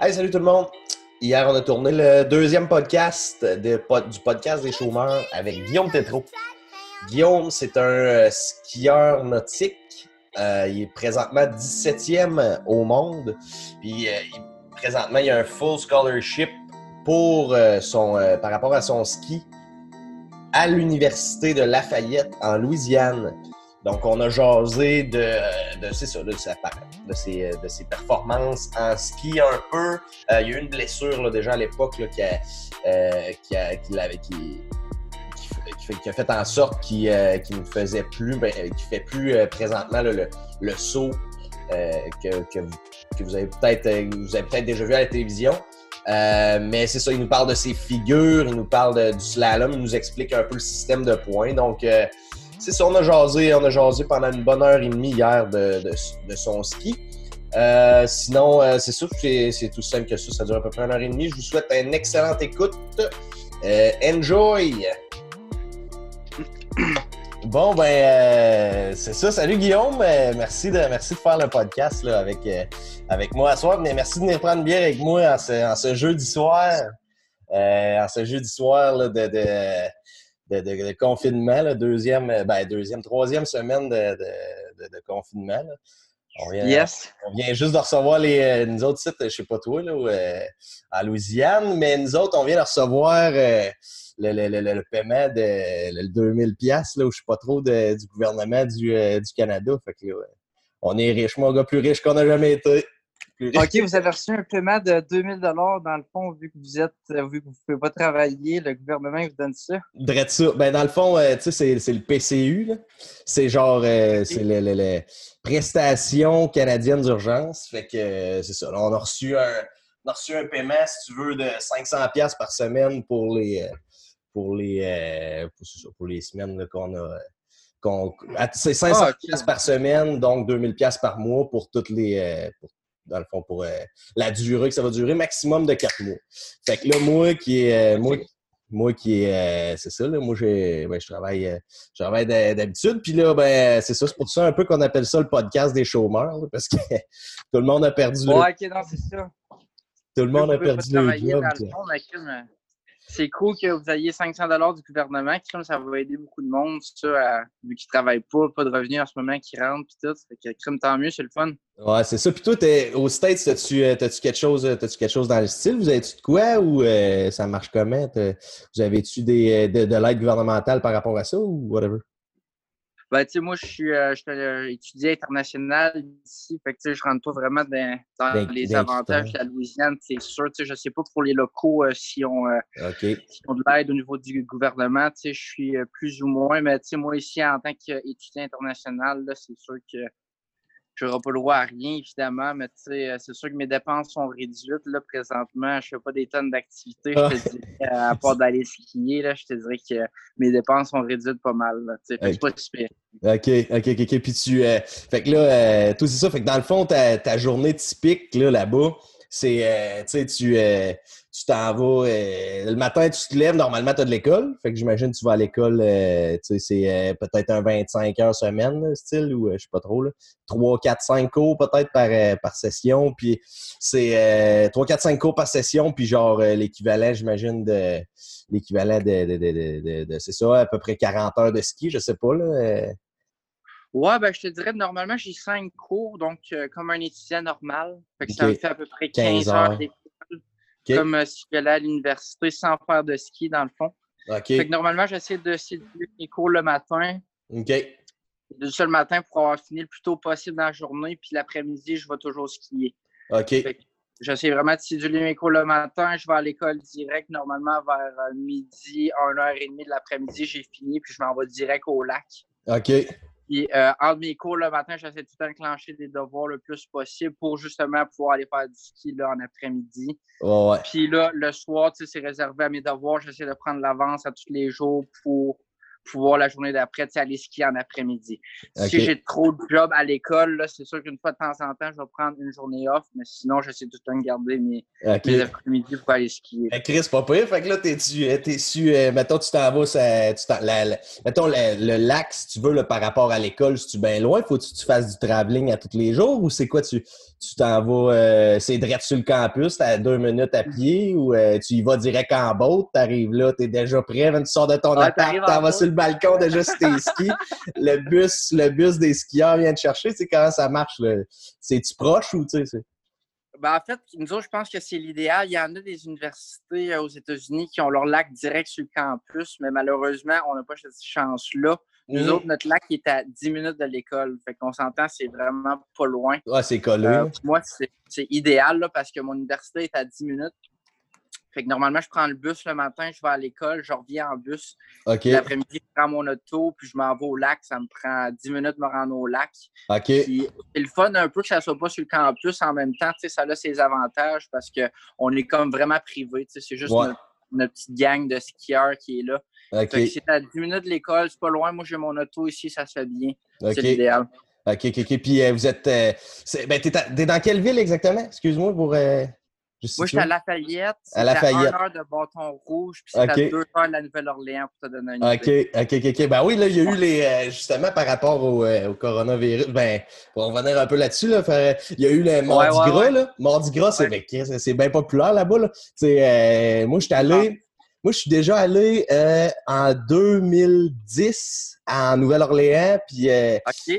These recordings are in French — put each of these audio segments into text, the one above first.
Hey, salut tout le monde! Hier, on a tourné le deuxième podcast du podcast des chômeurs avec Guillaume Tétrault. Guillaume, c'est un euh, skieur nautique. Euh, il est présentement 17e au monde. Puis, euh, il- présentement, il a un full scholarship pour son, par rapport à son ski à l'Université de Lafayette en Louisiane. Donc, on a jasé de, ses, performances en ski un peu. Euh, il y a eu une blessure déjà à l'époque qui, a, qui, qui, qui- qui fait- qui qui en sorte qu'il euh, ne faisait plus, ben, euh, qu'il fait plus présentement le, saut que, vous, avez peut-être déjà vu à la télévision. Mais c'est ça, il nous parle de ses figures, il nous parle du slalom, il nous explique un peu le système de points. Donc, c'est ça, on a jasé, on a jasé pendant une bonne heure et demie hier de, de- de son ski. Euh, sinon, euh, c'est ça, c'est c'est tout simple que ça, ça dure à peu près une heure et demie. Je vous souhaite une excellente écoute. Euh, enjoy! Bon, ben, euh, c'est ça. Salut Guillaume. Euh, merci, de, merci de faire le podcast là, avec, euh, avec moi ce soir. Mais merci de venir prendre une bière avec moi en ce, en ce jeudi soir. En ce jeudi soir là, de, de, de, de- de confinement, là, deuxième, euh, ben, deuxième, troisième semaine de, confinement. là. On vient, Yes. on vient juste de recevoir les, euh, nous autres sites, je sais pas toi, là, où, euh, en Louisiane, mais nous autres, on vient de recevoir euh, le, le, le, le paiement de le 2000 pièces là, où je sais pas trop de- du gouvernement du, euh, du Canada. Fait que là, ouais, on est riche, mon gars, plus riche qu'on a jamais été. Plus. OK, vous avez reçu un paiement de 2000 dans le fond, vu que vous êtes, euh, vu que vous ne pouvez pas travailler, le gouvernement vous donne ça? Drette ça. Ben, dans le fond, euh, tu sais, c'est, le PCU. C'est genre, euh, c'est le, le- le prestation canadienne d'urgence. Fait que euh, c'est ça. Là, on a reçu un, on a reçu un paiement, si tu veux, de 500 pièces par semaine pour les, pour les, pour, c'est ça, pour les semaines qu'on a. c'est 500 Ah, ok. pièces par semaine, donc 2000 pièces par mois pour toutes les, pour- dans le fond, pour euh, la durée que ça va durer, maximum de 4 mois. Fait que là, moi qui est, euh, moi, moi qui est, euh, c'est ça, là, moi j'ai, ben, je travaille, euh, je travaille d'habitude, puis là, ben, c'est ça, c'est pour ça un peu qu'on appelle ça le podcast des chômeurs, là, parce que tout le monde a perdu le, Ouais, OK, non, c'est ça. tout le monde a perdu le job. dans le fond, mais comme, c'est cool que vous ayez 500 du gouvernement, comme ça va aider beaucoup de monde, ça, à- vu qu'ils travaillent pas, pas de revenus en ce moment qui rentrent, puis tout. Fait que, crime, tant mieux, c'est le fun. Ouais, c'est ça. Puis toi, t'es, aux States, euh, t'as-tu quelque chose, euh, t'as-tu quelque chose dans le style? Vous avez-tu de quoi ou euh, ça marche comment? Vous avez-tu des, de, de l'aide gouvernementale par rapport à ça ou whatever? Ben, tu sais, moi, je suis, euh, je suis euh, étudiant international ici. Fait que, tu sais, je rentre pas vraiment dans, dans les avantages de la Louisiane, c'est sûr. Tu sais, je sais pas pour les locaux euh, si on, euh, qui ont de l'aide au niveau du gouvernement. Tu sais, je suis euh, plus ou moins, mais tu sais, moi ici, en tant qu'étudiant international, là, c'est sûr que je n'aurai pas le droit à rien, évidemment, mais tu sais, euh, c'est sûr que mes dépenses sont réduites. Là, présentement, je fais pas des tonnes d'activités, je te dirais, à part d'aller skier, là, je te dirais que mes dépenses sont réduites pas mal. Que c'est pas super. OK, OK, OK, OK. Puis tu. euh, fait que là, euh, tout c'est ça. Fait que dans le fond, ta, ta journée typique là, là-bas, c'est. euh, tu sais, tu tu t'en vas. euh, le matin, tu te lèves. Normalement, tu as de l'école. Fait que j'imagine que tu vas à l'école. euh, tu sais, c'est euh, peut-être un 25 heures semaine, là, style, ou je sais pas trop. Là. 3, 4, 5 cours peut-être par, par session. Puis c'est euh, 3, 4, 5 cours par session. Puis genre l'équivalent, j'imagine, de. L'équivalent de, de, de, de, de- de- c'est ça, à peu près 40 heures de ski, je sais pas. Là. Ouais, ben, je te dirais, normalement, j'ai cinq cours, donc euh, comme un étudiant normal. Fait que ça me fait à peu près 15 15 heures heures. Comme euh, si j'allais à l'université sans faire de ski, dans le fond. Fait que normalement, j'essaie de céduler mes cours le matin, OK. le seul matin pour avoir fini le plus tôt possible dans la journée, puis l'après-midi, je vais toujours skier. OK. J'essaie vraiment de céduler mes cours le matin. Je vais à l'école direct. Normalement, vers euh, midi, 1h30 de l'après-midi, j'ai fini, puis je m'en vais direct au lac. OK. Puis, euh, entre mes cours le matin, j'essaie tout le temps d'enclencher des devoirs le plus possible pour justement pouvoir aller faire du ski là, en après-midi. Ouais, ouais. Puis là, le soir, tu sais, c'est réservé à mes devoirs. J'essaie de prendre l'avance à tous les jours pour pouvoir la journée d'après aller skier en après-midi. Si j'ai trop de job à l'école, c'est sûr qu'une fois de temps en temps, je vais prendre une journée off, mais sinon, j'essaie tout le temps de garder mes, après-midi pour aller skier. Eh, Chris, pas pire. Fait que là, euh, t'es su, euh, mettons, tu t'en vas, ça, tu mettons, le, lac, si tu veux, là, par rapport à l'école, si tu bien loin, faut que tu fasses du travelling à tous les jours ou c'est quoi, tu, tu t'en vas, euh, c'est direct sur le campus, t'as deux minutes à pied ou tu y vas direct en boat, t'arrives là, t'es déjà prêt, tu sors de ton ouais, appart, t'en vas sur le balcon déjà sur tes skis, le bus, le bus des skieurs vient te chercher, c'est comment ça marche, C'est-tu proche ou, tu sais, ben, en fait, nous autres, je pense que c'est l'idéal. Il y en a des universités euh, aux États-Unis qui ont leur lac direct sur le campus, mais malheureusement, on n'a pas cette chance-là. Nous mmh. autres, notre lac est à 10 minutes de l'école. Fait qu'on s'entend, c'est vraiment pas loin. Ouais, c'est collé. Euh, moi, c'est idéal là, parce que mon université est à 10 minutes. Fait que normalement, je prends le bus le matin, je vais à l'école, je reviens en bus. L'après-midi, je prends mon auto, puis je m'en vais au lac. Ça me prend 10 minutes de me rendre au lac. C'est le fun un peu que ça ne soit pas sur le campus en même temps. Ça a ses avantages parce qu'on est comme vraiment privé. C'est juste notre, petite gang de skieurs qui est là. Okay. c'est à 10 minutes de l'école, c'est pas loin. Moi, j'ai mon auto ici, ça se fait bien. C'est l'idéal. OK, OK, OK. Puis euh, vous êtes. Euh, ben, t'es, dans quelle ville exactement? Excuse-moi pour. Euh, moi, je suis à Lafayette. À Lafayette. à 1 heure de Bâton Rouge, puis c'est à 2 heures de la Nouvelle-Orléans, pour te donner une idée. OK, OK, OK. Ben oui, là, il y a eu les... Euh, justement, par rapport au, euh, au, coronavirus, ben, pour revenir un peu là-dessus, là, il y a eu le Mardi Gras, là. Mardi Gras, c'est ben, bien populaire là-bas, là. Euh, moi, je suis allé... Moi, je suis déjà allé euh, en 2010 en Nouvelle-Orléans, puis... OK.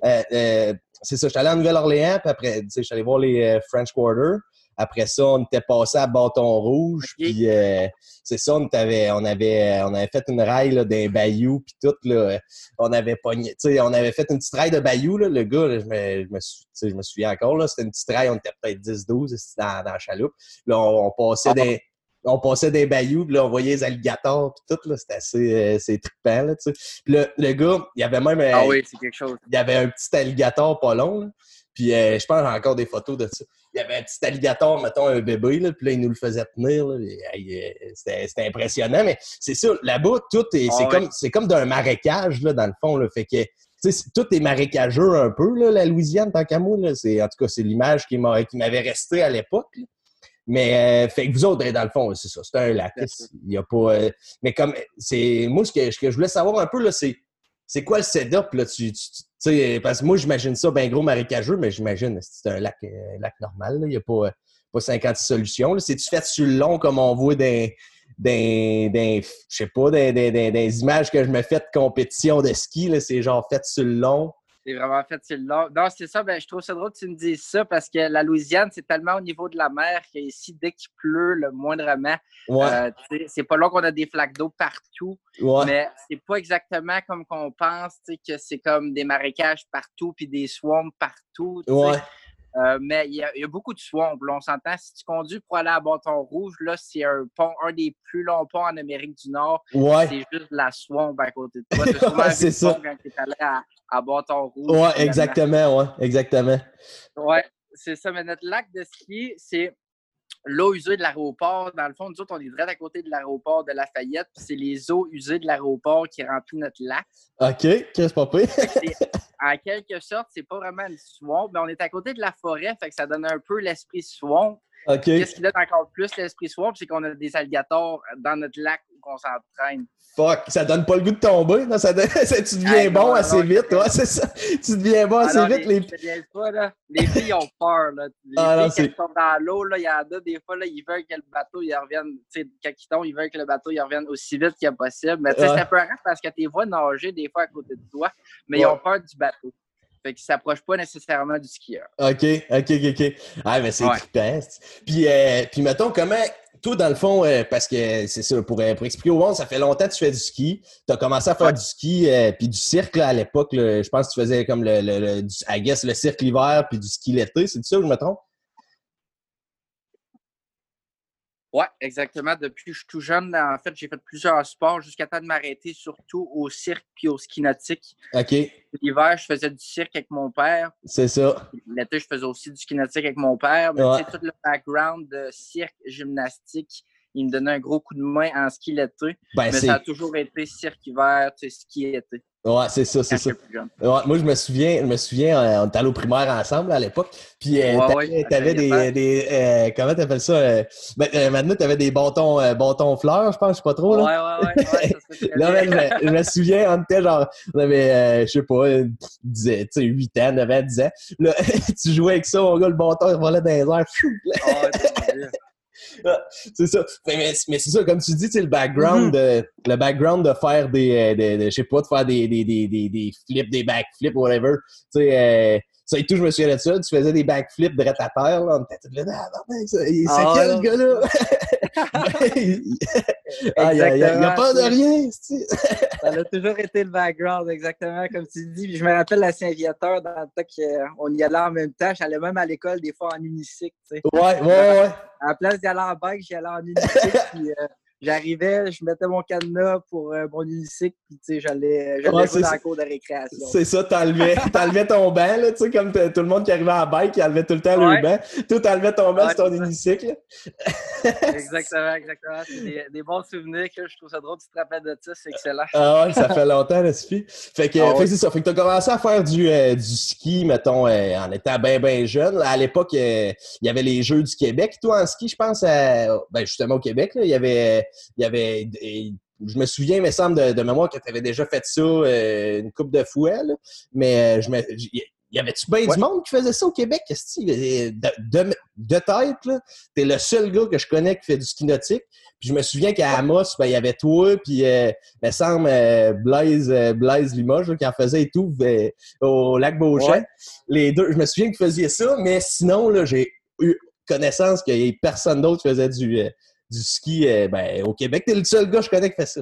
c'est ça, je suis allé en Nouvelle-Orléans, puis après, tu sais, je suis allé voir les French Quarter. Après ça, on était passé à bâton rouge. Puis euh, c'est ça, on avait, on avait, on avait fait une raille d'un bayou puis tout. Là, on avait pogné, on avait fait une petite raille de bayou. Là, le gars, je, me, je, me, je me souviens encore, là, c'était une petite raille, on était peut-être 10-12 dans, dans la chaloupe. Là, on, passait ah des on passait des bayous, puis là, on voyait les alligators, puis tout, là, c'était assez, euh, assez trippant, là, tu sais. Puis le, le gars, il y avait même... ah oui, c'est quelque chose. Il y avait un petit alligator pas long, là. Puis euh, je pense j'ai encore des photos de ça il y avait un petit alligator, mettons, un bébé, là, puis là, il nous le faisait tenir. C'était impressionnant, mais c'est ça, là-bas, tout est, c'est ah comme, c'est comme d'un marécage, là, dans le fond, là, fait que, tout est marécageux un peu, là, la Louisiane, tant qu'à moi, là, c'est, en tout cas, c'est l'image qui m'avait resté à l'époque, mais euh, fait que vous autres, dans le fond, c'est ça, c'est un lac. Il y a pas. Euh, mais comme c'est. Moi, ce que, ce que je voulais savoir un peu, là, c'est c'est quoi le setup, là? Tu, sais, parce que moi, j'imagine ça bien gros marécageux, mais j'imagine c'est un lac, euh, lac normal. Il n'y a pas, pas 50 solutions. C'est-tu fait sur le long comme on voit des, des, des je sais pas, des, des, des, images que je me fais de compétition de ski? C'est genre fait sur le long. C'est vraiment fait c'est long. Non, c'est ça. Ben, je trouve ça drôle que tu me dises ça parce que la Louisiane, c'est tellement au niveau de la mer qu'ici, dès qu'il pleut, le moindrement, euh, c'est pas là qu'on a des flaques d'eau partout. Mais c'est pas exactement comme qu'on pense, que c'est comme des marécages partout puis des swamps partout. Euh, mais il y, a beaucoup de swamps. on s'entend, si tu conduis pour aller à Bâton Rouge, là, c'est un pont, un des plus longs ponts en Amérique du Nord. C'est juste la swamp à côté de toi. c'est ça. quand tu es allé à, à Bâton Rouge. Ouais, exactement, ouais, exactement. Ouais, c'est ça. Mais notre lac de ski, c'est l'eau usée de l'aéroport. Dans le fond, nous autres, on est direct à côté de l'aéroport de Lafayette, puis c'est les eaux usées de l'aéroport qui remplissent notre lac. OK, qu'est-ce pas pire? en quelque sorte, c'est pas vraiment une swamp, mais on est à côté de la forêt, fait que ça donne un peu l'esprit swamp. Qu'est-ce qui donne encore plus l'esprit swamp, c'est qu'on a des alligators dans notre lac où on s'entraîne. Fuck, ça donne pas le goût de tomber, non? Ça, tu deviens bon assez vite, ouais, c'est ça. Tu deviens bon assez vite. Les, les... Pas, là. les filles ont peur, là. Les ah, filles, ils sont dans l'eau, il y en a des fois, là, ils veulent que le bateau, il revienne, tu sais, quand ils tombent, ils veulent que le bateau, il revienne aussi vite que possible. Mais sais, c'est un peu rare parce que tu les vois nager des fois à côté de toi, mais ils ont peur du bateau. Fait qu'ils ne s'approchent pas nécessairement du skieur. OK, OK, OK, Ah, mais c'est ouais. Puis, euh, puis, mettons, comment, toi, dans le fond, euh, parce que c'est ça, pour, euh, pour, expliquer au monde, ça fait longtemps que tu fais du ski. Tu as commencé à faire du ski, puis du cirque à l'époque. Je pense que tu faisais comme le, le, le, I guess, le cirque l'hiver, puis du ski l'été. C'est ça, je me trompe? Oui, exactement. Depuis que je suis tout jeune, en fait, j'ai fait plusieurs sports jusqu'à temps de m'arrêter surtout au cirque puis au ski nautique. OK. L'hiver, je faisais du cirque avec mon père. C'est ça. L'été, je faisais aussi du ski nautique avec mon père. Mais tu sais, tout le background de cirque, gymnastique il me donnait un gros coup de main en ski l'été. Ben, mais ça a toujours été cirque-hiver, ski été. Ouais, c'est ça, c'est ça. Ouais, moi, je me souviens, je me souviens, euh, on était allé au primaire ensemble à l'époque. Puis, euh, t'avais, des. des euh, comment t'appelles ça? Euh, ben, maintenant, t'avais des bâtons, bâtons fleurs, je pense, je sais pas trop. Là. Ouais, ouais, ouais. là, je, me, souviens, on était genre, on avait, je sais pas, 8 ans, 9 ans, 10 ans. Là, tu jouais avec ça, mon gars, le bâton, il volait dans les airs. C'est ça. Mais, mais c'est ça, comme tu dis, le background, mm-hmm. de, le background de faire des, euh, de, je sais pas, de faire des, des, des, des, des flips, des backflips, whatever. Tu sais, euh, ça et tout, je me souviens de ça. Tu faisais des backflips de à terre, là. On était tout là, ah, c'est ah, quel gars-là? ah, il n'y a, pas de rien, Ça a toujours été le background, exactement, comme tu dis. je me rappelle la Saint-Viateur, dans le temps qu'on y allait en même temps. J'allais même à l'école, des fois, en unicycle, tu sais. Ouais, ouais, ouais. À la place d'y aller en bike, j'y allais en unicycle, puis... Euh, J'arrivais, je mettais mon cadenas pour euh, mon unicycle, puis tu sais, j'allais jouer dans la cour de récréation. C'est ça, t'enlevais, t'enlevais ton banc, là, tu sais, comme tout le monde qui arrivait à bike, qui enlevait tout le temps le banc. Toi, t'enlevais ton banc sur ton unicycle. exactement, exactement. C'est des, des, bons souvenirs, que je trouve ça drôle, tu te rappelles de ça, c'est excellent. Ah ouais, ça fait longtemps, là, Sophie. Fait que, ah fait c'est ça, fait que t'as commencé à faire du, euh, du ski, mettons, euh, en étant bien, bien jeune. À l'époque, il y avait les Jeux du Québec, toi, en ski, je pense, ben, justement au Québec, là, il y avait il y avait. je me souviens, il me semble, de, mémoire que tu avais déjà fait ça euh, une coupe de fois, mais euh, je me. Y avait-tu bien du monde qui faisait ça au Québec? De, de, de tête, t'es le seul gars que je connais qui fait du ski nautique. Puis je me souviens qu'à Amos, ben, il y avait toi, puis euh, il me semble Blaise, Blaise Limoges qui en faisait et tout au lac Beauchamp. Les deux, je me souviens qu'ils faisaient ça, mais sinon, j'ai eu connaissance qu'il n'y ait personne d'autre qui faisait du, du ski euh, ben, au Québec. T'es le seul gars que je connais qui fait ça.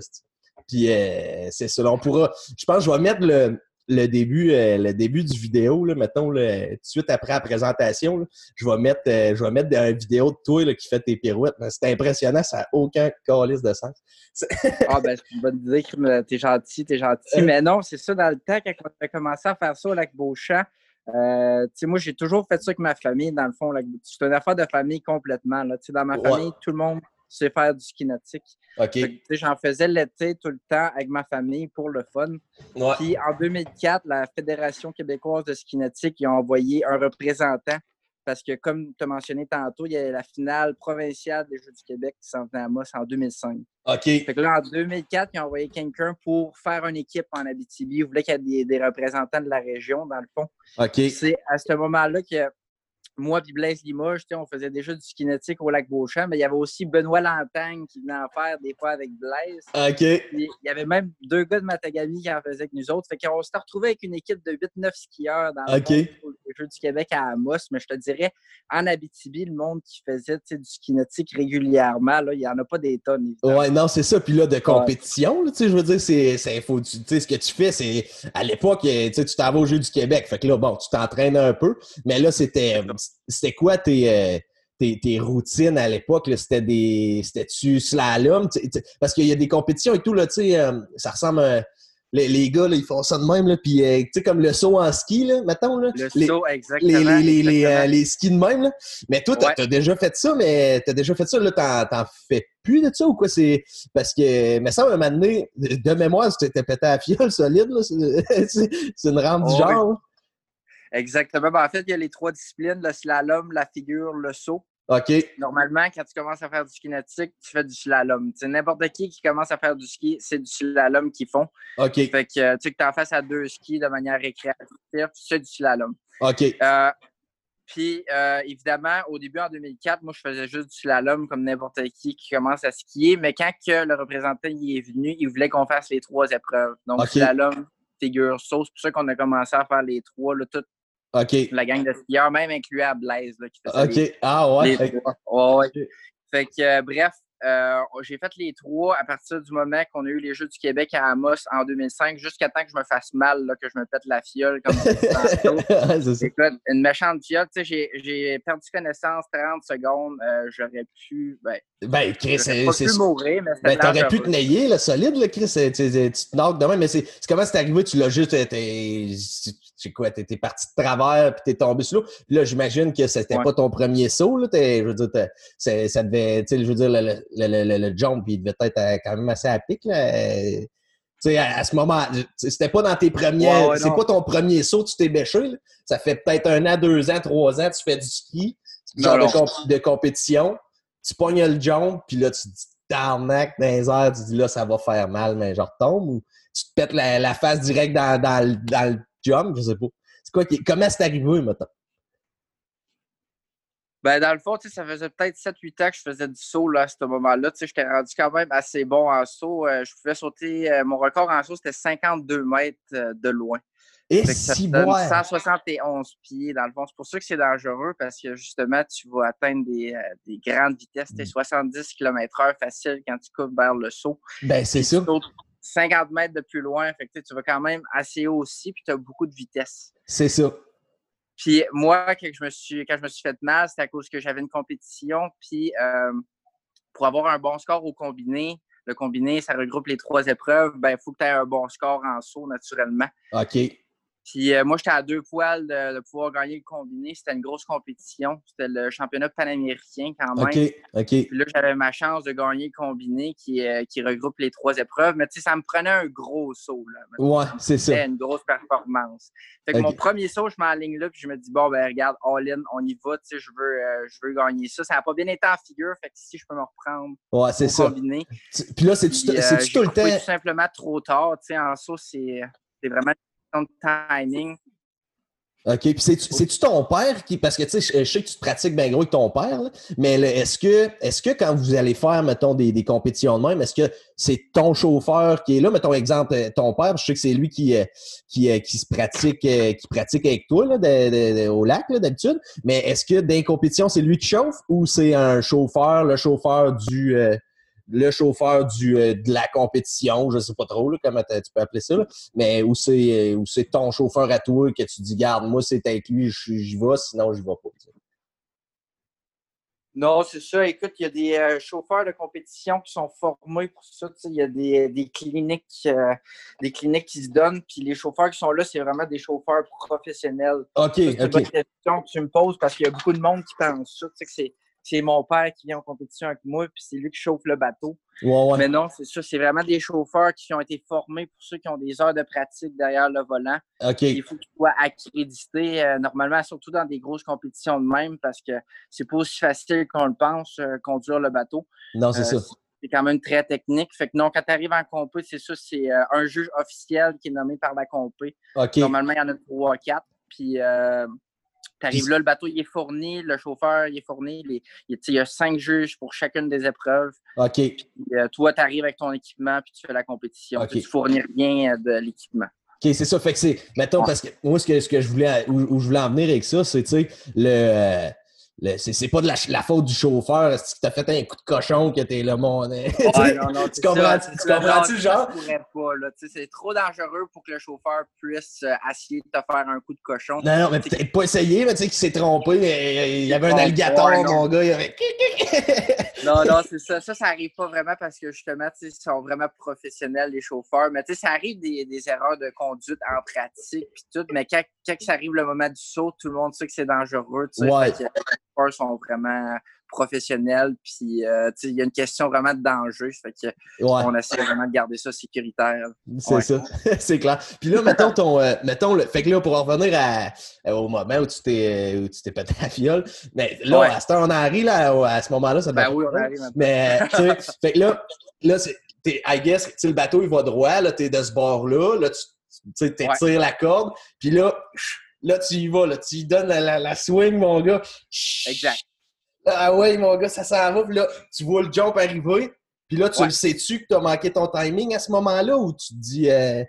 Puis euh, c'est ça. On pourra. Je pense que je vais mettre le, le début, euh, le début du vidéo, là, mettons, tout de suite après la présentation, je vais mettre, je vais mettre une vidéo de toi qui fait tes pirouettes. C'est impressionnant, ça n'a aucun calice de sens. ah ben, c'est une bonne idée, t'es gentil, t'es gentil. Mais non, c'est ça, dans le temps, quand on a commencé à faire ça au lac Beauchamp, euh, moi, j'ai toujours fait ça avec ma famille, dans le fond. C'est une affaire de famille complètement. Là. Dans ma famille, tout le monde c'est faire du ski nautique. J'en faisais l'été tout le temps avec ma famille pour le fun. Puis en 2004, la Fédération québécoise de ski nautique a envoyé un représentant parce que, comme tu as mentionné tantôt, il y a la finale provinciale des Jeux du Québec qui s'en venait à Moss en 2005. OK. Fait que là, en 2004, ils ont envoyé quelqu'un pour faire une équipe en Abitibi. Ils voulaient qu'il y ait des, des, représentants de la région, dans le fond. OK. C'est à ce moment-là que moi et Blaise Limoges, on faisait déjà du kinétique au lac Beauchamp, mais il y avait aussi Benoît Lantagne qui venait en faire des fois avec Blaise. OK. il y avait même deux gars de Matagami qui en faisaient avec nous autres. Fait qu'on s'était retrouvés avec une équipe de 8-9 skieurs dans le Jeux du Québec à Amos. Mais je te dirais, en Abitibi, le monde qui faisait du kinétique régulièrement, là, il n'y en a pas des tonnes. Ouais, non, c'est ça. Puis là, de compétition, je veux dire, c'est, c'est faut, ce que tu fais, c'est à l'époque, tu t'en vas au Jeux du Québec. Fait que là, bon, tu t'entraînes un peu. Mais là, c'était c'était quoi tes, euh, tes, tes, routines à l'époque? C'était des. C'était-tu slalom? parce qu'il y a des compétitions et tout, là, tu sais, euh, ça ressemble à. Les, les, gars, là, ils font ça de même, là, puis euh, tu sais, comme le saut en ski, là, mettons, là. Le les, saut, exactement. Les, les, les skis de même, là. Mais toi, t'as as déjà fait ça, mais t'as déjà fait ça, là, t'en fais plus de ça ou quoi? C'est parce que, mais ça, à un moment donné, de mémoire, c'était pété à fiole solide, là. C'est une rampe du oh, genre. Exactement. Ben, en fait, il y a les trois disciplines, le slalom, la figure, le saut. OK. Normalement, quand tu commences à faire du ski nautique, tu fais du slalom. N'importe qui qui commence à faire du ski, c'est du slalom qu'ils font. OK. Fait que tu sais que tu en fasses à deux skis de manière récréative, c'est du slalom. OK. Euh, puis, euh, évidemment, au début, en 2004, moi, je faisais juste du slalom comme n'importe qui qui commence à skier. Mais quand que le représentant y est venu, il voulait qu'on fasse les trois épreuves. Donc, slalom, figure, saut. C'est pour ça qu'on a commencé à faire les trois, là, tout la gang de skieurs, même inclus à Blaise. Là, qui OK. ah ouais. ouais. Fait que, euh, bref, euh, j'ai fait les trois à partir du moment qu'on a eu les Jeux du Québec à Amos en 2005, jusqu'à temps que je me fasse mal, là, que je me pète la fiole comme Écoute, une méchante fiole. Tu sais, j'ai perdu connaissance 30 secondes. Euh, j'aurais pu. Ben, ben Chris, c'est. pu mourir, mais ben, t'aurais pu te nailler, le solide, là, Chris. Tu te demain, mais c'est comment c'est arrivé? Tu l'as juste. Sais quoi, t'es parti de travers puis t'es tombé sur l'eau? Là, j'imagine que c'était pas ton premier saut, là. Je veux dire, ça devait, tu sais, je veux dire, le, le, le, jump, il devait être euh, quand même assez à pic, là. Tu sais, à, ce moment, c'était pas dans tes premiers, c'est pas ton premier saut, tu t'es bêché, là. Ça fait peut-être un an, deux ans, trois ans, tu fais du ski, genre de, de, compétition, tu pognes le jump, puis là, tu te dis, tarnac dans les airs, tu dis là, ça va faire mal, mais je retombe, ou tu te pètes la, face direct dans, dans, dans, le jump, je sais pas. C'est quoi qui, comment c'est arrivé, maintenant? Ben, dans le fond, ça faisait peut-être 7-8 ans que je faisais du saut là, à ce moment-là. J'étais rendu quand même assez bon en saut. Euh, je pouvais sauter, euh, mon record en saut, c'était 52 mètres euh, de loin. Et si bon. 171 pieds, dans le fond. C'est pour ça que c'est dangereux, parce que justement, tu vas atteindre des, des grandes vitesses. Tu 70 km/h facile quand tu coupes vers le saut. Ben, c'est ça. 50 mètres de plus loin. Fait tu vas quand même assez haut aussi, puis tu as beaucoup de vitesse. C'est ça. Puis moi, quand je me suis, quand je me suis fait mal, c'était à cause que j'avais une compétition. Puis euh, pour avoir un bon score au combiné, le combiné, ça regroupe les trois épreuves, ben il faut que tu aies un bon score en saut naturellement. OK. Puis euh, moi, j'étais à deux poils de, pouvoir gagner le combiné. C'était une grosse compétition. C'était le championnat panaméricain quand même. OK, OK. Puis là, j'avais ma chance de gagner le combiné qui, euh, qui regroupe les trois épreuves. Mais tu sais, ça me prenait un gros saut. Là. Ouais, c'est ça. C'était une grosse performance. Fait que mon premier saut, je m'aligne là, puis je me dis, bon, ben regarde, all-in, on y va. Tu sais, je veux, euh, je veux gagner ça. Ça n'a pas bien été en figure. Fait que si je peux me reprendre. Ouais, c'est ça. Combiné. Puis là, c'est-tu tout le temps? tout simplement trop tard. Tu sais, en saut, c'est vraiment de timing. OK. Puis c'est-tu ton père qui. Parce que tu sais, je sais que tu te pratiques bien gros avec ton père, mais est-ce que est-ce que quand vous allez faire, mettons, des, des compétitions de même, est-ce que c'est ton chauffeur qui est là? Mettons exemple, euh, ton père, je sais que c'est lui qui, euh, qui, euh, qui se pratique qui pratique avec toi là, au lac d'habitude. Mais est-ce que dans les compétitions, c'est lui qui chauffe ou c'est un chauffeur, le chauffeur du le chauffeur du, euh, de la compétition, je sais pas trop comment tu peux appeler ça, mais où c'est où c'est ton chauffeur à toi que tu dis garde, moi c'est avec lui, j'y vais, sinon je vais pas. Non, c'est ça. Écoute, il y a des euh, chauffeurs de compétition qui sont formés pour ça. Il y a des, des cliniques, euh, des cliniques qui se donnent. Puis les chauffeurs qui sont là, c'est vraiment des chauffeurs professionnels. OK. C'est une bonne question que tu me poses parce qu'il y a beaucoup de monde qui pense ça. C'est c'est mon père qui vient en compétition avec moi, puis c'est lui qui chauffe le bateau. Mais non, c'est ça, c'est vraiment des chauffeurs qui ont été formés pour ceux qui ont des heures de pratique derrière le volant. Il faut qu'ils soient accrédités euh, normalement, surtout dans des grosses compétitions de même, parce que c'est pas aussi facile qu'on le pense, euh, conduire le bateau. Non, c'est euh, ça. C'est quand même très technique. Fait que non, quand tu arrives en compé, c'est ça, c'est un juge officiel qui est nommé par la compé. Normalement, il y en a trois, quatre. Puis tu là, le bateau il est fourni, le chauffeur il est fourni. il, y a cinq juges pour chacune des épreuves. OK. Puis, euh, toi, tu arrives avec ton équipement puis tu fais la compétition. Tu fournis rien euh, de l'équipement. OK, c'est ça. Fait que c'est. Mettons, parce que moi, ce que, ce que je voulais où, je voulais en venir avec ça, c'est tu sais, le. Euh, c'est pas de la, la, faute du chauffeur. Si t'as fait un coup de cochon que t'es là, mon. Ouais, non, non, tu comprends, tu comprends-tu le genre? C'est trop dangereux pour que le chauffeur puisse euh, essayer de te faire un coup de cochon. Non, non, mais peut-être pas essayé, mais tu sais qu'il s'est trompé. Mais il y avait un alligator, mon gars. Il avait... non, non, c'est ça. Ça, ça arrive pas vraiment parce que justement, ils sont vraiment professionnels, les chauffeurs. Mais tu sais, ça arrive des, des, erreurs de conduite en pratique puis tout. Mais quand, quand ça arrive le moment du saut, tout le monde sait que c'est dangereux. Ouais sont vraiment professionnels. Puis, euh, il y a une question vraiment de danger. Fait que on essaie vraiment de garder ça sécuritaire. C'est ça, c'est clair. Puis là, mettons ton. Euh, mettons le, fait que là, pour revenir à, au moment où tu t'es où tu t'es pété la fiole, mais là, à ce temps, on arrive là, à ce moment-là, ça Ben oui, on arrive Mais, fait que là, là c'est. I guess, le bateau, il va droit, là, t'es de ce bord-là, là, tu t'étires la corde, puis là, Là, tu y vas, là, tu y donnes la, swing, mon gars. Exact. Ah ouais, mon gars, ça s'en va. Puis là, tu vois le jump arriver. Puis là, tu le sais-tu que tu as manqué ton timing à ce moment-là ou tu te dis. Euh,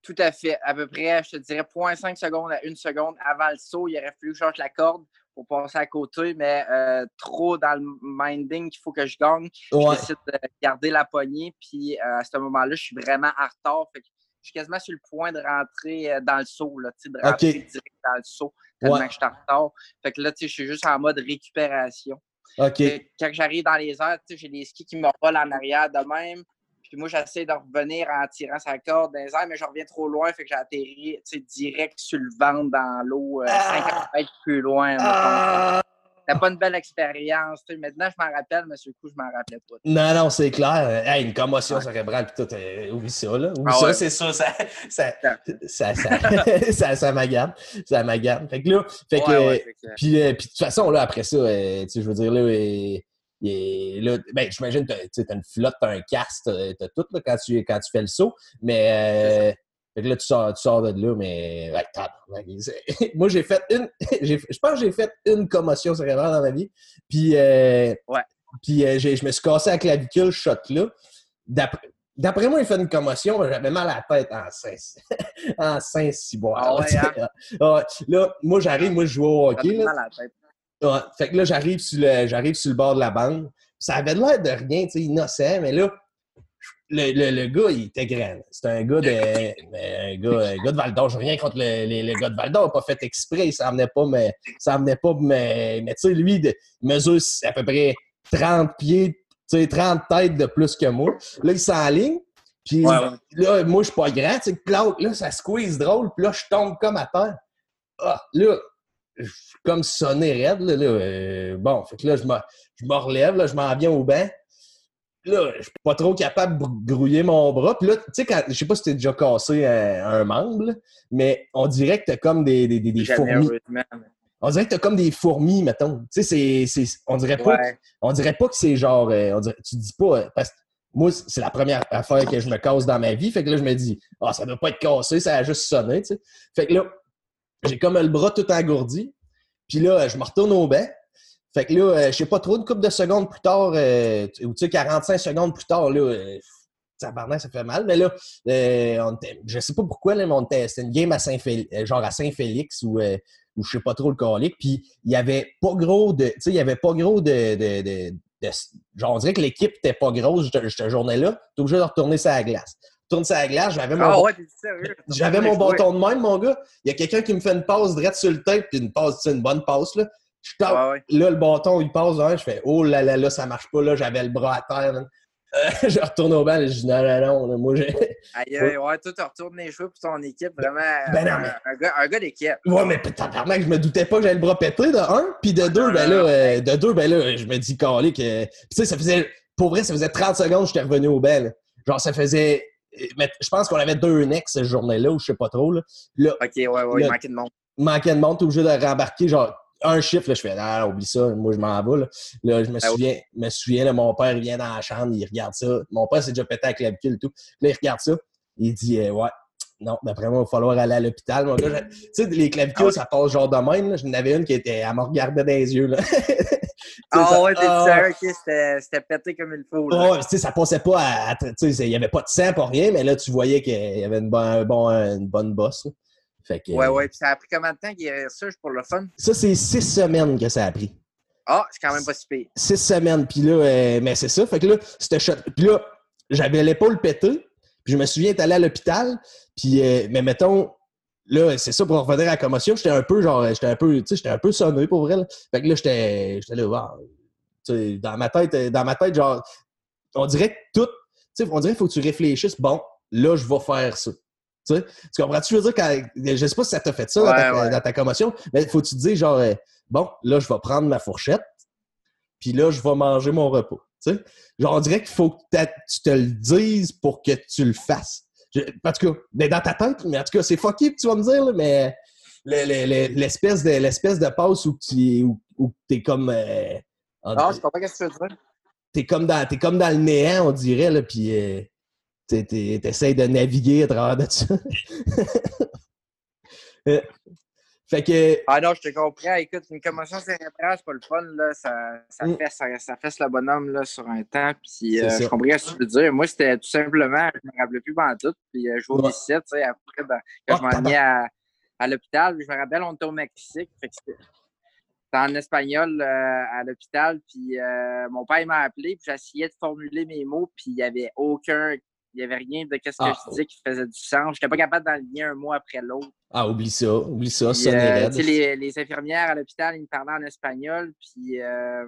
Tout à fait. À peu près, je te dirais 0.5 secondes à 1 seconde avant le saut, il aurait fallu que je change la corde pour passer à côté, mais euh, trop dans le minding qu'il faut que je gagne. Je décide de garder la poignée. Puis euh, à ce moment-là, je suis vraiment en retard. Fait je suis quasiment sur le point de rentrer euh, dans le saut, là, de rentrer direct dans le saut, tellement que je suis en retard. Fait que là, je suis juste en mode récupération. OK. quand j'arrive dans les airs, j'ai des skis qui me volent en arrière de même. Puis moi, j'essaie de revenir en tirant sa corde dans les airs, mais je reviens trop loin, fait que j'ai atterri direct sur le ventre dans l'eau, 50 ah! mètres plus loin. Ah! C'était pas une belle expérience. Maintenant, je m'en rappelle, mais sur le coup, je m'en rappelais pas. Non, non, c'est clair. Hey, une commotion cérébrale, puis tout. Euh, oublie ça, là. Oublie ah ça, c'est ça. Ça, ça, ça, ça, ça. Ça m'agabe. Fait que là, fait que, puis, euh, puis de toute façon, là, après ça, euh, tu sais, je veux dire, là, et, là, ben, j'imagine que tu as une flotte, tu as un cast, tu as tout là, quand, tu, quand tu fais le saut. Mais fait que là, tu sors, tu sors de là, mais moi, j'ai fait une. je pense que j'ai fait une commotion cérébrale dans ma vie. Puis, euh, ouais. puis euh, je me suis cassé la clavicule shot là. D'après moi, il fait une commotion, j'avais mal à la tête en en Saint-Cyboire. Ah hein? Là, moi, j'arrive, moi, je joue au hockey. Là. Mal à la tête. Ouais. Fait que là, j'arrive sur, le, j'arrive sur le bord de la bande. Ça avait l'air de rien, tu sais, innocent, mais là, le, le, le, gars, il était grand. C'est un gars de. un gars, un gars de Val d'Or. Je rien contre le, les, gars de Val d'Or. pas fait exprès. Ça amenait pas, mais. Ça amenait pas, mais. Mais tu sais, lui, il mesure à peu près 30 pieds, tu sais, 30 têtes de plus que moi. Là, il s'enligne. Puis là, moi, je suis pas grand. Tu sais, là, ça squeeze drôle. Puis là, je tombe comme à terre. Ah, là, je suis comme sonné raide. Là, là. Euh, bon, fait que là, je me, je me relève. Là, je m'en viens au banc là, je suis pas trop capable de grouiller mon bras. Puis là, tu sais, quand, je sais pas si t'es déjà cassé un, membre, mais on dirait que t'as comme des, des, des, fourmis. On dirait que t'as comme des fourmis, mettons. Tu sais, c'est, on dirait pas, on dirait pas que c'est genre, euh, on dirait, tu dis pas, euh, parce que moi, c'est la première affaire que je me casse dans ma vie. Fait que là, je me dis, ah, ça doit pas être cassé, ça a juste sonné, tu sais. Fait que là, j'ai comme le bras tout engourdi. Puis là, je me retourne au bain. Fait que là, euh, je sais pas trop, une couple de secondes plus tard, euh, ou tu sais, 45 secondes plus tard, là, euh, ça ça fait mal. Mais là, euh, je sais pas pourquoi, là, mais c'était une game à Saint-Félix, genre à Saint-Félix ou, ou je sais pas trop le calique. Puis il y avait pas gros de. Tu sais, il y avait pas gros de. de, de, genre, on dirait que l'équipe était pas grosse cette journée-là. T'es obligé de retourner ça à la glace. Tourne ça à la glace, j'avais mon, ah ouais, j'avais mon bâton de même, mon gars. Il y a quelqu'un qui me fait une passe droite sur le tête, puis une passe, une bonne passe, là. Je Là, le bâton, il passe, hein, je fais Oh là là là, ça marche pas, là, j'avais le bras à terre. Euh, je retourne au banc, je dis non, non, non, moi j'ai. Aïe, aïe, ouais, toi, tu retournes les cheveux pour ton équipe, vraiment. Ben non, mais... un, gars, un gars d'équipe. Ouais, mais tabarnak, je me doutais pas que j'avais le bras pété de un, puis de deux, ben là, euh, de deux, ben là, je me dis calé que. Puis tu sais, ça faisait. Pour vrai, ça faisait 30 secondes que j'étais revenu au banc. Genre, ça faisait. Mais je pense qu'on avait deux necks cette journée-là, ou je sais pas trop. Là. là ok, ouais, ouais, il manquait de monde. Il manquait de monde, t'es obligé de rembarquer, genre un chiffre, là, je fais Ah, oublie ça, moi je m'en vais. Là. je me ah souviens, me souviens là, mon père il vient dans la chambre, il regarde ça. Mon père s'est déjà pété avec la clavicule et tout. Là, il regarde ça, il dit euh, Ouais, non, d'après moi, il va falloir aller à l'hôpital. Tu sais, les clavicules, ah ça passe genre de même. J'en avais une qui était, elle me regardait dans les yeux. Là. ah ouais, t'es ah, c'était pété comme il faut. Là. Ouais, tu sais, ça passait pas à. Tu sais, il n'y avait pas de sang pour rien, mais là, tu voyais qu'il y avait une, bon, une bonne bosse. Oui, ouais, ouais. Puis ça a pris combien de temps qu'il y ça pour le fun? Ça, c'est six semaines que ça a pris. Ah, c'est quand même pas si pire. Six semaines. Puis là, euh, mais c'est ça. Fait que là, c'était shot. Puis là, j'avais l'épaule pétée. Puis je me souviens d'être allé à l'hôpital. Puis, euh, mais mettons, là, c'est ça pour revenir à la commotion. J'étais un peu, genre, j'étais un peu, tu sais, j'étais un peu sonné pour vrai. Là. Fait que là, j'étais, j'étais là, wow. dans ma tête, dans ma tête, genre, on dirait que tout, tu sais, on dirait qu'il faut que tu réfléchisses, bon, là, je vais faire ça. Tu, comprends-tu? Je veux dire, quand, je sais pas si ça t'a fait ça dans, ta, commotion, mais il faut que tu te dises, genre, euh, bon, là, je vais prendre ma fourchette, puis là, je vais manger mon repas. sais Genre, on dirait qu'il faut que tu te le dises pour que tu le fasses. en tout cas, dans ta tête, mais en tout cas, c'est fucky tu vas me dire, mais l'espèce de, l'espèce de passe où tu où, es comme. Euh, ah, je comprends ce que tu veux dire. T'es comme, dans, es comme dans le néant, on dirait, là, puis. Euh, t'essayes de naviguer à travers de ça. Euh, fait que. Ah non, je te comprends. Écoute, une commotion cérébrale, c'est pas le fun. Là. Ça, ça, mm. fait, ça, ça fesse le bonhomme là, sur un temps. Puis euh, je comprends ce que tu veux dire. Moi, c'était tout simplement, je me rappelais plus pendant tout. Puis euh, je vois au lycée, tu sais, après, ben, quand je m'en à, à l'hôpital, je me rappelle, on était au Mexique. Fait que c'était en espagnol à l'hôpital. Puis mon père m'a appelé. Puis j'essayais de formuler mes mots. Puis il n'y avait aucun il n'y avait rien de ce que ah. je disais qui faisait du sens. Je n'étais pas capable d'enligner un mot après l'autre. Ah, oublie ça, oublie ça, ça euh, les, les, infirmières à l'hôpital, ils me parlaient en espagnol, puis euh,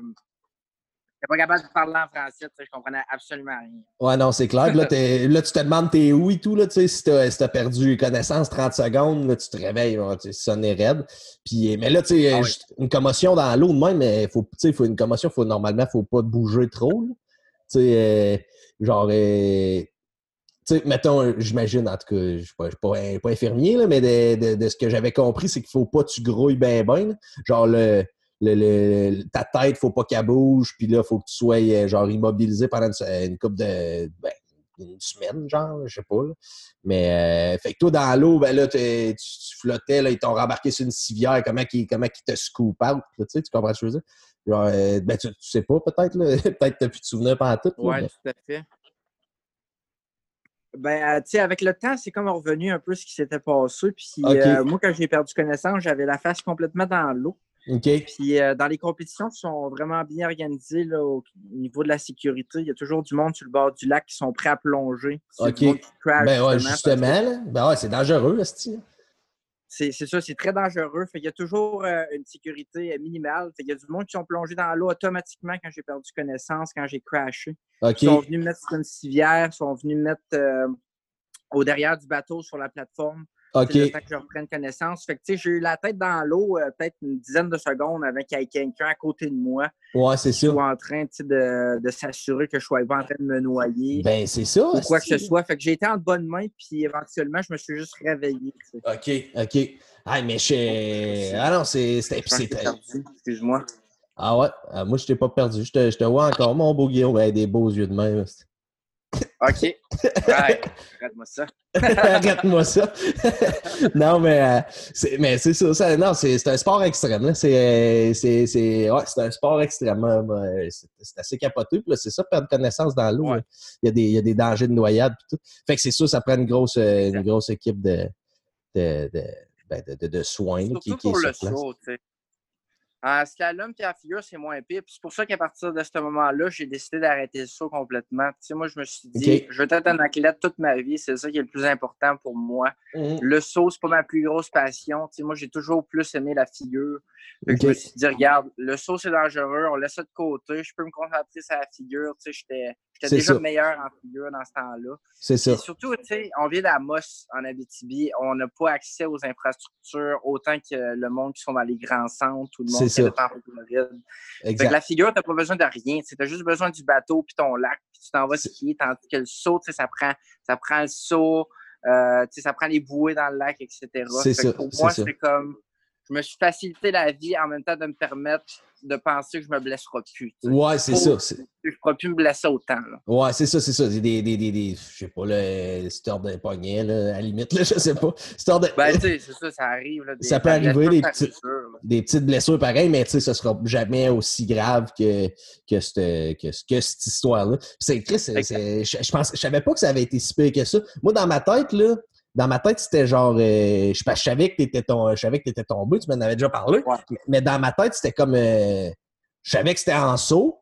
n'étais pas capable de parler en français, je comprenais absolument rien. Ouais, non, c'est clair. Là, là, tu te demandes t'es où et tout, là, tu sais, si si as perdu connaissance 30 secondes, là, tu te réveilles, tu sonner raide. Puis, mais là, tu sais, ah une commotion dans l'eau de même, mais faut, faut une commotion, faut, normalement, faut pas bouger trop, Tu sais, euh, genre, euh, sais, mettons, j'imagine, en tout cas, je ne suis pas, pas, infirmier, là, mais de, de, ce que j'avais compris, c'est qu'il faut pas que tu grouilles bien, bien. Genre, le, le, ta tête, faut pas qu'elle bouge, puis là, faut que tu sois euh, genre immobilisé pendant une, couple de. Ben, une semaine, genre, je sais pas. Mais euh, fait que toi, dans l'eau, ben là, tu, flottais, là, ils t'ont rembarqué sur une civière, comment ils comment te scoop out, tu sais, tu comprends ce que je veux dire? Genre, euh, ben, tu, sais pas, peut-être, peut-être que tu n'as plus de souvenirs pendant tout. Oui, tout à fait. Ben, tu sais, avec le temps, c'est comme revenu un peu ce qui s'était passé. Puis moi, quand j'ai perdu connaissance, j'avais la face complètement dans l'eau. Puis euh, dans les compétitions qui sont vraiment bien organisées là, au niveau de la sécurité, il y a toujours du monde sur le bord du lac qui sont prêts à plonger. OK. ben ouais, justement, ben ouais, c'est dangereux, c'est ça, c'est très dangereux. Fait il y a toujours euh, une sécurité minimale. Fait il y a du monde qui sont plongés dans l'eau automatiquement quand j'ai perdu connaissance, quand j'ai crashé. Ils sont venus me mettre sur une civière, sont venus me mettre euh, au derrière du bateau sur la plateforme. OK. Le temps que je reprenne connaissance. Fait que, tu sais, j'ai eu la tête dans l'eau euh, peut-être une dizaine de secondes avec quelqu'un à côté de moi. Ouais, c'est sûr. en train de, de s'assurer que je sois pas en train de me noyer. Ben, c'est ça. Ou quoi que ce soit. Fait que j'ai été en bonne main, puis éventuellement, je me suis juste réveillé. OK, OK. Ah, mais je. Ah non, c'est. Excuse-moi. Ah ouais? Ah, moi, je t'ai pas perdu. Je te, je te vois encore, mon beau Guillaume, avec des beaux yeux de main. OK. Arrête-moi ça. Arrête-moi ça. non, mais, euh, c'est, mais c'est ça, Non, c'est, un sport extrême. C'est, c'est, c'est, ouais, c'est un sport extrêmement. C'est, assez capoté. c'est ça, perdre connaissance dans l'eau. Il, y a des, il y a des dangers de noyade. tout. Fait que c'est sûr, ça prend une grosse, une grosse équipe de, de, de, ben, de, de, soins qui, qui est sur place. En slalom et en figure, c'est moins pire. C'est pour ça qu'à partir de ce moment-là, j'ai décidé d'arrêter le saut complètement. Tu sais, moi, je me suis dit, je vais être un athlète toute ma vie. C'est ça qui est le plus important pour moi. Mmh. Le saut, c'est pas ma plus grosse passion. Tu sais, moi, j'ai toujours plus aimé la figure. Je me suis dit, regarde, le saut, c'est dangereux. On laisse ça de côté. Je peux me concentrer sur la figure. Tu sais, j'étais J'étais déjà meilleur en figure dans ce temps-là. C'est ça. surtout, tu sais, on vient d'Amos en Abitibi. On n'a pas accès aux infrastructures autant que le monde qui sont dans les grands centres, tout le monde qui est en Floride. Fait que la figure, tu n'as pas besoin de rien. Tu as juste besoin du bateau puis ton lac, puis tu t'en vas skier. Tandis que le saut, tu sais, ça prend, ça prend le saut, euh, tu sais, ça prend les bouées dans le lac, etc. C'est ça. Pour moi, c'est comme je me suis facilité la vie en même temps de me permettre de penser que je me blesserai plus. Ouais, c'est ça. Je ne pourrai plus me blesser autant. Là. Ouais, c'est ça, c'est ça. Des, des, des, des, je sais pas, le histoire de poignet, là, à la limite, là, je sais pas. de... Ben, tu sais, c'est ça, ça arrive. Là, ça peut arriver, des, petites, des petites blessures pareilles, mais tu sais, sera jamais aussi grave que, que, cette, que, que cette histoire-là. C'est triste, je, je, pense, je savais pas que ça avait été si pire que ça. Moi, dans ma tête, là, dans ma tête, c'était genre. Euh, je, savais que tu étais, étais, tombé, tu m'en avais déjà parlé. Mais dans ma tête, c'était comme. Euh, je savais que c'était en saut.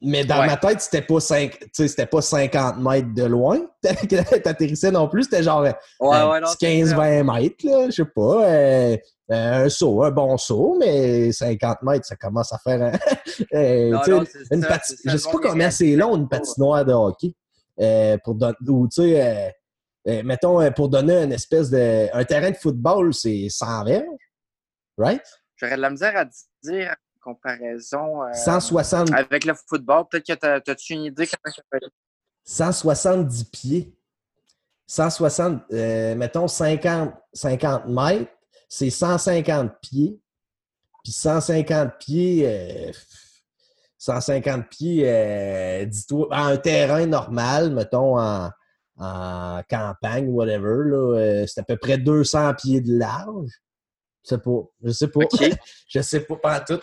Mais dans ma tête, c'était pas, c'était pas 50 mètres de loin que atterrissais non plus. C'était genre 15-20 euh, mètres, là, je sais pas. un saut, un bon saut, mais 50 mètres, ça commence à faire. une je sais pas combien c'est long, une patinoire de hockey. pour ou, tu sais euh, mettons, euh, pour donner une espèce de. Un terrain de football, c'est 100 verges, right? J'aurais de la misère à dire en comparaison. 160. Euh, avec le football, peut-être que tu as-tu une idée comment ça peut 170 pieds. 160, mettons 50, 50 mètres, c'est 150 pieds. Puis 150 pieds, 150 pieds, dis-toi, un terrain normal, mettons en, en campagne, whatever. Euh, c'est à peu près 200 pieds de large. Je sais pas. Je sais pas. je sais pas, pas tout.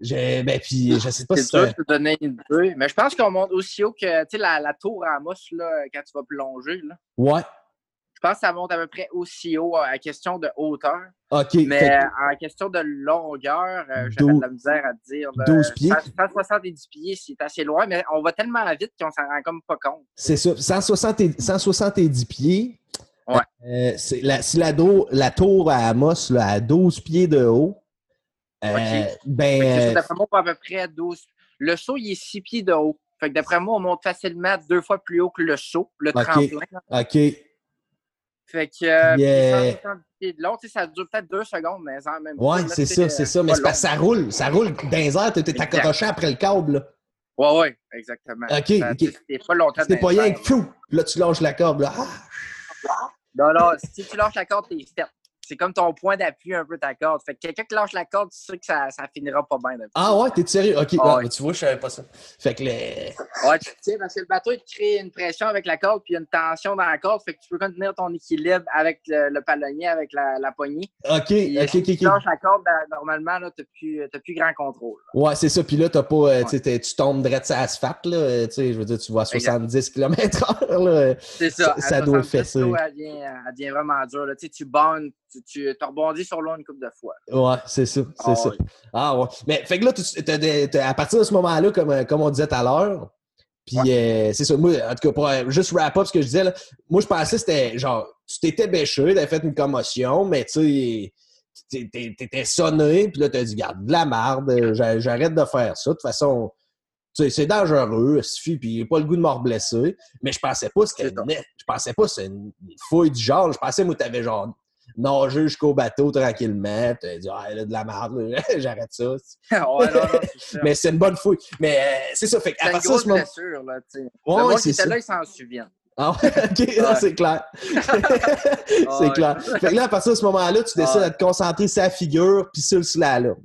Ben, puis, je sais pas si c'est. te donner une idée. Mais je pense qu'on monte aussi haut que la, la tour à Amos là, quand tu vas plonger. Là. Ouais. Je pense que ça monte à peu près aussi haut à question de hauteur. OK. Mais en question de longueur, euh, j'avais de la misère à dire. 12 pieds. 170 pieds, c'est assez loin, mais on va tellement vite qu'on s'en rend comme pas compte. C'est ça. 170 pieds. Ouais. Euh, la, si la, la, tour à Amos là, à 12 pieds de haut, euh, ben. ça, à peu près 12, Le saut, il est six pieds de haut. Fait que d'après moi, on monte facilement deux fois plus haut que le saut, le OK. tremplin. là. OK. Fait que euh, Yeah. 170 pieds de long, tu sais, ça dure peut-être deux secondes, mais en même Ouais, temps, c'est ça, c'est euh, ça. Mais c'est parce que ça roule. Ça roule dans les airs, t'es accroché après le câble. là. Ouais, ouais, exactement. OK, Ça, OK. C'était pas longtemps. C'était pas rien que fou. Là, tu lâches la corde. Là. Ah! Non, non, si tu lâches la corde, t'es fait. C'est comme ton point d'appui un peu ta corde. Fait que quelqu'un qui lâche la corde, tu sais que ça, ça finira pas bien. Ah ouais, t'es sérieux? OK. Ah ouais. tu vois, je savais pas ça. Fait que les... Ouais, tu sais, parce que le bateau, il crée une pression avec la corde, puis il y a une tension dans la corde. Fait que tu peux contenir ton équilibre avec le, le palonnier, avec la, la poignée. OK, Puis, OK, si tu lâches la corde, ben, normalement, là, t'as plus, t'as plus grand contrôle. Ouais, c'est ça. Puis là, t'as pas, euh, tu tombes direct sur l'asphalte, là. euh, Tu sais, je veux dire, tu vas à 70 km/h, là. C'est ça. Ça- ça à doit 70 fesser. kilos, Elle devient, elle devient vraiment dure. Là. Tu sais, tu bonnes, tu, tu te rebondis sur l'eau une couple de fois. Ouais, c'est ça, c'est Ah ça. ouais. Ah ouais. Mais fait que là, à partir de ce moment-là, comme, euh, comme on disait tout à l'heure, puis euh, c'est ça, moi, en tout cas, pour euh, juste wrap up ce que je disais, là, moi, je pensais que c'était genre, tu t'étais bêché, t'avais fait une commotion, mais tu sais, t'é- t'é- t'étais sonné, puis là, t'as dit, garde, de la marde, j'a- j'arrête de faire ça. De toute façon, c'est dangereux, il suffit, puis j'ai pas le goût de me reblesser. Mais je pensais pas que c'était C'est. Je pensais pas que c'était une une fouille du genre. Je pensais, moi, t'avais genre nagé jusqu'au bateau tranquillement. T'as dit, ah, là, de la merde, j'arrête ça. ouais, non, non, c'est ça. Mais c'est une bonne fouille. Mais euh, c'est ça, fait une partir de ce moment. blessure, là, tu sais. Ouais, le monde c'est qui était ça. là, il s'en souvient. Ah ouais, ok, Ouais. c'est clair. c'est Ouais. clair. Fait que là, à partir de ce moment-là, tu décides de te concentrer sur la figure puis sur le slalom.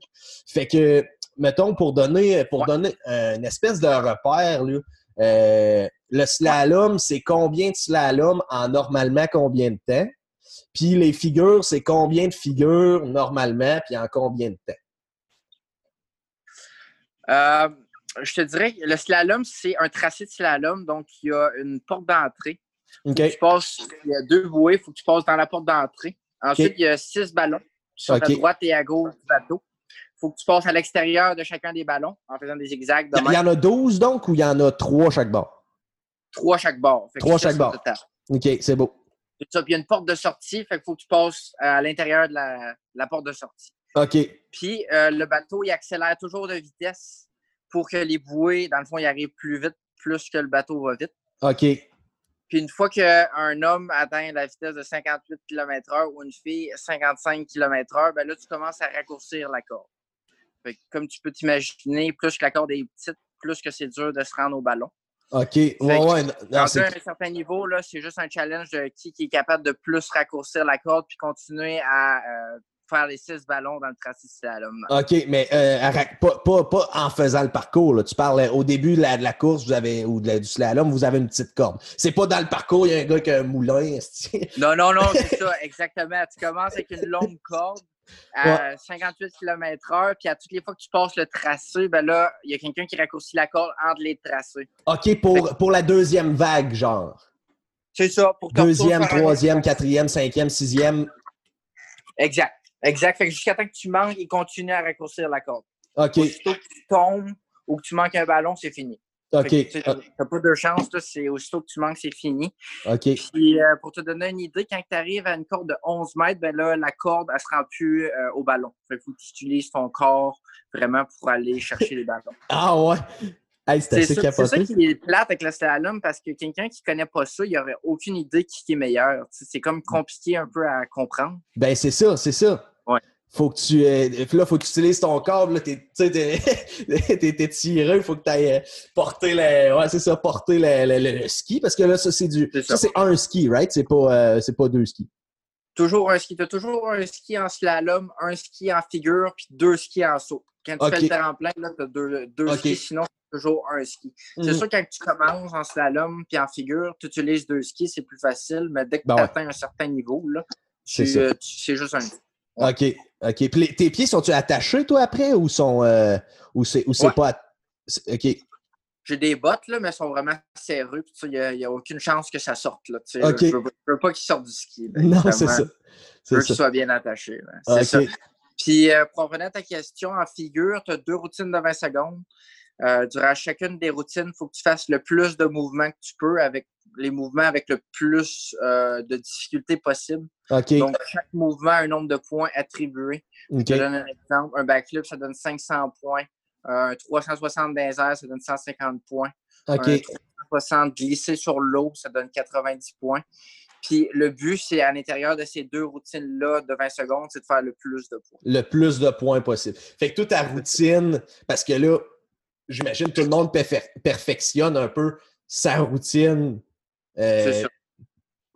Fait que, mettons, pour donner, pour donner euh, une espèce de repère, là, euh, le slalom, c'est combien de slalom en normalement combien de temps? Puis les figures, c'est combien de figures normalement puis en combien de temps? Euh, je te dirais que le slalom, c'est un tracé de slalom. Donc, il y a une porte d'entrée. OK. Tu passes, il y a deux bouées, il faut que tu passes dans la porte d'entrée. Ensuite, il y a six ballons qui sont OK. à droite et à gauche du bateau. Il faut que tu passes à l'extérieur de chacun des ballons en faisant des zigzags de Il y en a 12 donc ou il y en a 3 chaque bord? Trois chaque bord. Trois chaque bord. OK, c'est beau. Ça. Puis il y a une porte de sortie, fait qu'il faut que tu passes à l'intérieur de la, la porte de sortie. OK. Puis euh, le bateau, il accélère toujours de vitesse pour que les bouées, dans le fond, ils arrivent plus vite, plus que le bateau va vite. OK. Puis une fois qu'un homme atteint la vitesse de 58 km/h ou une fille 55 km/h, ben là, tu commences à raccourcir la corde. Fait que comme tu peux t'imaginer, plus que la corde est petite, plus que c'est dur de se rendre au ballon. OK. Ouais, que ouais. non, non, Rendu c'est- à un certain niveau, là, c'est juste un challenge de qui, qui est capable de plus raccourcir la corde puis continuer à euh, faire les six ballons dans le tracé de slalom. OK, mais euh, pas, pas, pas en faisant le parcours. là. Tu parles euh, au début de la, de la course vous avez, ou de la- du slalom, vous avez une petite corde. C'est pas dans le parcours, il y a un gars qui a un moulin. Non, non, non, c'est ça, exactement. Tu commences avec une longue corde à 58 km/h, puis à toutes les fois que tu passes le tracé, ben là, il y a quelqu'un qui raccourcit la corde entre les tracés. OK, pour, pour la deuxième vague, genre. C'est ça, pour Deuxième, troisième, quatrième, cinquième, sixième. Exact, exact. Fait que jusqu'à temps que tu manques, il continue à raccourcir la corde. OK, Aussitôt que tu tombes ou que tu manques un ballon, c'est fini. OK, tu T'as t'as pas de chance, là, c'est aussitôt que tu manques, c'est fini. OK. Puis euh, pour te donner une idée, quand tu arrives à une corde de 11 mètres, ben là, la corde, elle se rend plus euh, au ballon. Fait faut que tu utilises ton corps vraiment pour aller chercher les ballons. Ah ouais? Hey, C'est ça, ça qui est plate avec le slalom parce que quelqu'un qui connaît pas ça, il aurait aucune idée qui est meilleur. C'est comme compliqué un peu à comprendre. Ben, c'est ça, c'est ça. Ouais. Faut que tu. euh, là, faut que tu utilises ton corps. Là, t'es, t'es, tiré. Faut que tu ailles porter le. Ouais, c'est ça, porter le, le- le- le ski. Parce que là, ça, c'est du. C'est Ça, c'est un ski, right? C'est pas, euh, c'est pas deux skis. Toujours un ski. Tu as toujours un ski en slalom, un ski en figure, puis deux skis en saut. Quand tu fais le tremplin, tu as deux, deux skis, sinon c'est toujours un ski. C'est Mhm. sûr quand tu commences en slalom puis en figure, tu utilises deux skis, c'est plus facile, mais dès que Ben tu ouais. atteins un certain niveau, là, C'est euh, juste un ski. OK. OK. Puis les- tes pieds, sont-tu attachés, toi, après, ou sont. euh, ou c'est, Ouais. pas. OK. J'ai des bottes, là, mais elles sont vraiment serrées. Il n'y a, aucune chance que ça sorte. Là, tu sais, Ok. Je veux, je veux pas qu'ils sortent du ski. là, Non, c'est ça. Je veux qu'ils soient bien attachés. C'est OK. ça. Puis, euh, pour revenir à ta question, en figure, tu as deux routines de 20 secondes. Euh, durant chacune des routines, il faut que tu fasses le plus de mouvements que tu peux avec les mouvements avec le plus euh, de difficulté possible. Donc, chaque mouvement a un nombre de points attribués. Je te donne un exemple. Un backflip, ça donne 500 points. Un 360 dans ça donne 150 points. Un 360 glissé sur l'eau, ça donne 90 points. Puis le but, c'est à l'intérieur de ces deux routines-là de 20 secondes, c'est de faire le plus de points. Le plus de points possible. Fait que toute ta routine, parce que là, j'imagine tout le monde perfectionne un peu sa routine. Euh, c'est ça.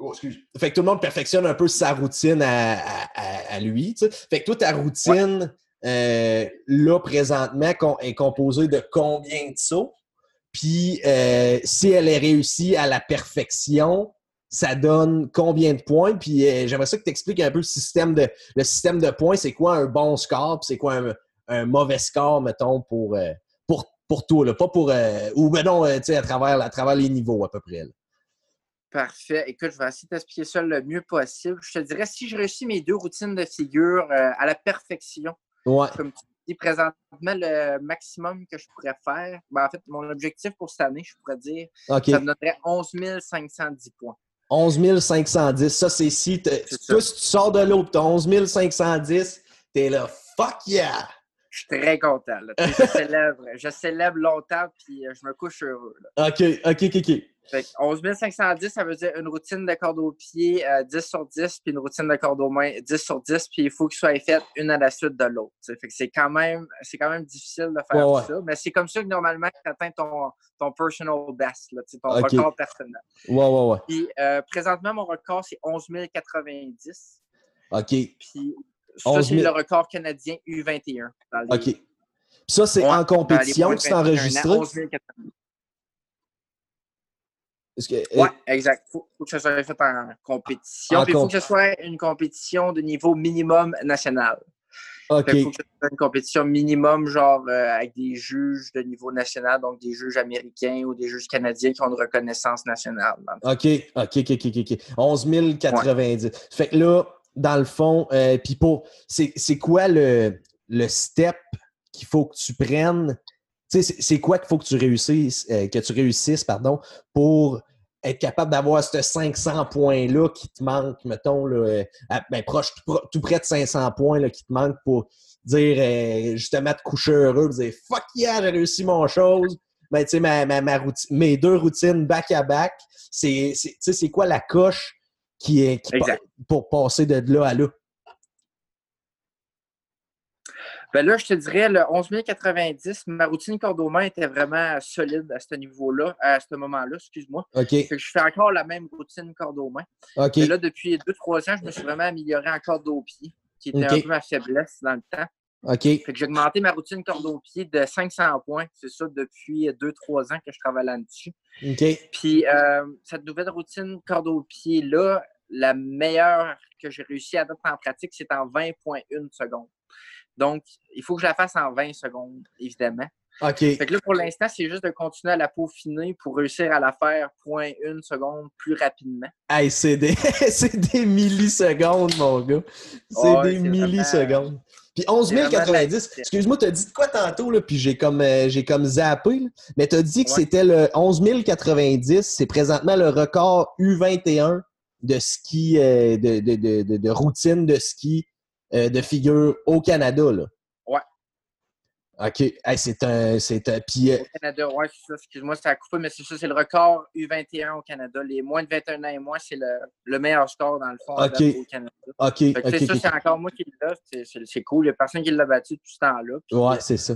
Oh, fait que tout le monde perfectionne un peu sa routine à, lui. Fait que toute ta routine, euh, là, présentement, est composée de combien de sauts? Puis, euh, si elle est réussie à la perfection, ça donne combien de points? Puis, euh, j'aimerais ça que tu expliques un peu le système de, le système de points. C'est quoi un bon score? Puis, c'est quoi un, mauvais score, mettons, pour, pour, pour toi? Là? Pas pour. ou, ben non, tu sais, à travers, à travers les niveaux, à peu près. Parfait. Écoute, je vais essayer d'expliquer ça le mieux possible. Je te dirais, si je réussis mes deux routines de figure à la perfection, comme tu dis présentement, le maximum que je pourrais faire, ben, en fait, mon objectif pour cette année, je pourrais dire, ça me donnerait 11 510 points. 11 510. Ça, c'est si, tu sors de l'eau, tu as 11 510, t'es là, fuck yeah! Je suis très content. Je, célèbre, je célèbre longtemps, puis euh, je me couche heureux. OK, OK, OK, OK. 11 510, ça veut dire une routine de corde au pied 10 euh, sur 10, puis une routine de corde aux mains 10 sur 10, puis il faut que soit fait une à la suite de l'autre. c'est quand même quand même difficile de faire ça, mais c'est comme ça que normalement tu atteins ton, ton personal best, ton record personnel. Ouais, ouais, ouais. Puis euh, présentement, mon record, c'est 11 090. OK. Puis ça, c'est le record canadien U21. OK. Ça, c'est en compétition que c'est enregistré? oui, euh, exact. Il faut, que ça soit fait en compétition. il faut que ce soit une compétition de niveau minimum national. OK. Il faut que ce soit une compétition minimum, genre euh, avec des juges de niveau national, donc des juges américains ou des juges canadiens qui ont une reconnaissance nationale. OK, OK, OK, OK, OK. 11 090. Fait que là, dans le fond, euh, c'est quoi le, le step qu'il faut que tu prennes? C'est quoi qu'il faut que tu réussisses, euh, que tu réussisses pardon, pour être capable d'avoir ce 500 points-là qui te manquent, mettons, là, euh, ben, proche, tout, près de 500 points là, qui te manquent pour dire, justement, te coucher heureux, dire fuck yeah, j'ai réussi mon chose. Ben, sais, ma, ma, routine, mes deux routines back-à-back, c'est quoi la coche qui est qui, pour passer de là à là? Ben là, je te dirais, le 11 090, ma routine corde aux mains était vraiment solide à ce niveau-là, à ce moment-là, excuse-moi. OK. je fais encore la même routine corde aux mains. OK. Et là, depuis 2-3 ans, je me suis vraiment amélioré en corde aux pieds, qui était un peu ma faiblesse dans le temps. OK. J'ai augmenté ma routine corde aux pieds de 500 points. C'est ça depuis 2-3 ans que je travaille là-dessus. OK. Puis euh, cette nouvelle routine corde aux pieds-là, la meilleure que j'ai réussi à adopter en pratique, c'est en 20,1 secondes. Donc, il faut que je la fasse en 20 secondes, évidemment. OK. Fait que là, pour l'instant, c'est juste de continuer à la peaufiner pour réussir à la faire point une seconde plus rapidement. Hey, c'est des... des, millisecondes, mon gars. C'est des millisecondes. Puis 11 090, excuse-moi, tu as dit quoi tantôt, là, puis j'ai comme, euh, j'ai comme zappé, mais tu as dit que c'était le 11 090, c'est présentement le record U21 de ski, euh, de, de, de, de, routine de ski euh, de figure au Canada, là. OK. c'est un. C'est un puis, euh, Au Canada, ouais, c'est ça. Excuse-moi, c'est à couper, mais c'est ça, c'est le record U21 au Canada. Les moins de 21 ans et moins, c'est le, le, meilleur score dans le fond au Canada. OK. okay, ça, c'est encore moi qui l'ai. C'est cool. Il n'y a personne qui l'a battu tout ce temps-là. Ouais, c'est ça.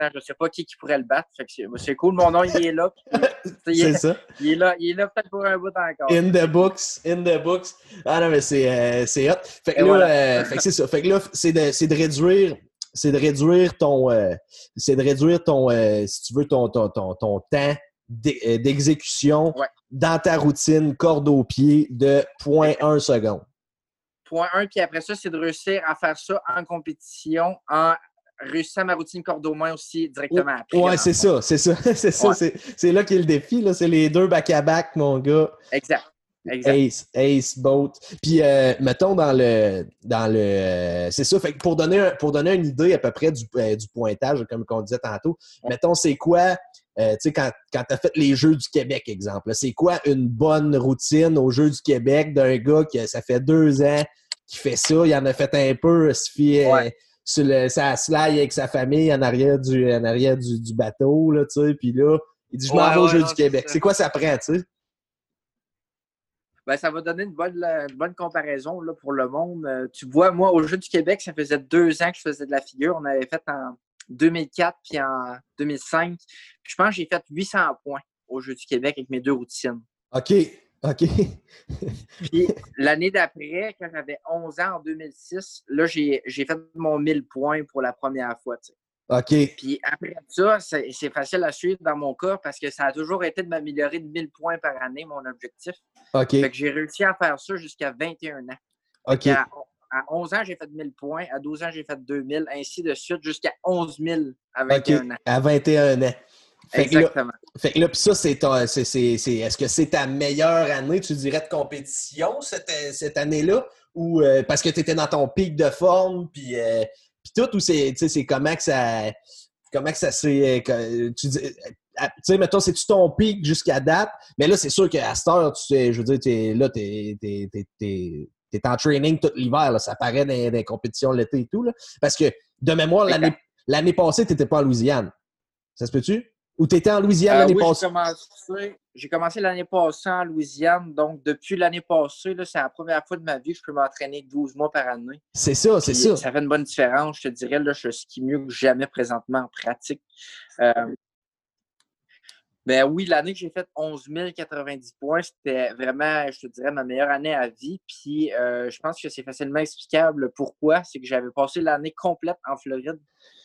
Je ne sais pas qui, qui pourrait le battre. C'est cool. Mon nom, il est là. c'est ça. Il est là, il est là peut-être pour un bout encore. In the books. In the books. Ah non, mais c'est euh, hot. Fait que là, euh, fait que c'est ça. Fait que là, c'est de, de réduire c'est de réduire ton euh, c'est de réduire ton euh, si tu veux ton, ton, ton, ton temps d'exécution dans ta routine corde au pied de 0.1 seconde. Point 1, puis après ça, c'est de réussir à faire ça en compétition en réussissant ma routine corde aux mains aussi directement après. Ouais, c'est ça, c'est ça, c'est ça. C'est là qu'est le défi, c'est les deux back-à-back, mon gars. Exact. Exact. Ace, Ace, Boat. Puis, euh, mettons dans le. dans le euh, C'est ça. Fait que pour donner, pour donner une idée à peu près du, euh, du pointage, comme on disait tantôt, mettons, c'est quoi. tu sais, quand, quand tu as fait les Jeux du Québec, exemple, c'est quoi une bonne routine aux Jeux du Québec d'un gars qui ça fait deux ans qui fait ça, il en a fait un peu, ça fait, sur le, ça slide avec sa famille en arrière du, en arrière du, du bateau, là, tu sais, puis là, il dit, je m'en vais au Jeu du Québec. C'est quoi ça prend, tu sais? Ben, ça va donner une bonne, une bonne comparaison là, pour le monde. Euh, tu vois, moi, au Jeu du Québec, ça faisait deux ans que je faisais de la figure. On avait fait en 2004 puis en 2005. Puis je pense que j'ai fait 800 points au Jeu du Québec avec mes deux routines. OK. OK. puis l'année d'après, quand j'avais 11 ans, en 2006, là, j'ai fait mon 1000 points pour la première fois. OK. Puis après ça, c'est facile à suivre dans mon cas parce que ça a toujours été de m'améliorer de 1000 points par année, mon objectif. OK. Fait que j'ai réussi à faire ça jusqu'à 21 ans. OK. À, 11 ans, j'ai fait 1000 points. À 12 ans, j'ai fait 2000, ainsi de suite, jusqu'à 11 000 à 21 ans. À 21 ans. Exactement. fait que là, puis ça, c'est est-ce que c'est ta meilleure année, tu dirais, de compétition cette, cette année-là? Ou euh, parce que tu étais dans ton pic de forme, puis euh, puis tout, ou c'est, c'est comment que ça. Comment que ça s'est. Euh, tu. Euh, tu sais, mettons, c'est-tu ton pic jusqu'à date? Mais là, c'est sûr qu'à cette heure, tu sais, je veux dire, es, là, t'es, t'es en training tout l'hiver. Ça paraît dans, les compétitions l'été et tout. Là. Parce que, de mémoire, l'année, l'année passée, tu n'étais pas en Louisiane. Ça se peut-tu? Ou tu étais en Louisiane euh, l'année passée? J'ai commencé, l'année passée en Louisiane. Donc, depuis l'année passée, c'est la première fois de ma vie que je peux m'entraîner 12 mois par année. C'est ça, c'est ça. Ça fait une bonne différence. Je te dirais, là, je skie mieux que jamais présentement en pratique. Euh, ben oui, l'année que j'ai fait 11 090 points, c'était vraiment, je te dirais, ma meilleure année à vie. Puis euh, je pense que c'est facilement explicable pourquoi. C'est que j'avais passé l'année complète en Floride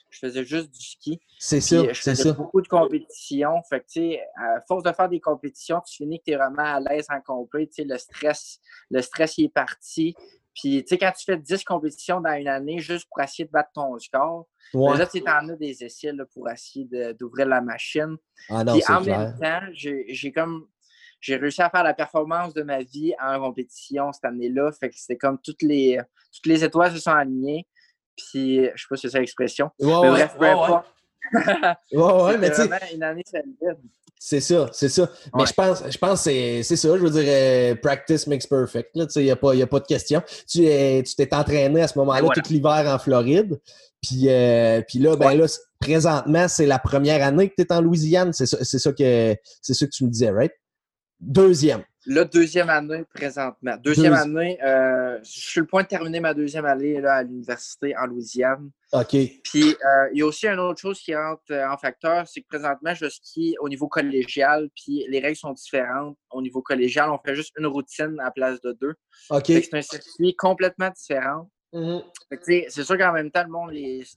je faisais juste du ski. C'est ça, Je faisais beaucoup de compétitions. Fait que, tu sais, à force de faire des compétitions, tu finis que tu es vraiment à l'aise en complet. Tu sais, le stress, le stress, il est parti. Puis, tu sais, quand tu fais 10 compétitions dans une année juste pour essayer de battre ton score, ben là, tu en as des essais là, pour essayer d'ouvrir la machine. Ah non, Puis, en même temps, j'ai comme j'ai réussi à faire la performance de ma vie en compétition cette année-là. Fait que c'était comme toutes les, toutes les étoiles se sont alignées. Puis, je sais pas si c'est ça l'expression. mais bref, peu importe. Ouais, ouais, mais tu sais. une année C'est ça, c'est ça. Mais je pense, je pense que c'est ça. Je veux dire, euh, practice makes perfect. Il n'y a, pas, a pas de question. Tu t'es entraîné à ce moment-là tout l'hiver en Floride. Puis, euh, puis là, ben là, présentement, c'est la première année que tu es en Louisiane. C'est ça, ça, que, ça que tu me disais, right? Deuxième. Là, deuxième année présentement. Deuxième année, euh, je suis le point de terminer ma deuxième année là, à l'université en Louisiane. OK. Puis, euh, il y a aussi une autre chose qui entre euh, en facteur, c'est que présentement, je skie au niveau collégial, puis les règles sont différentes. Au niveau collégial, on fait juste une routine à place de deux. OK. C'est un circuit complètement différent. Mm-hmm. C'est sûr qu'en même temps, le monde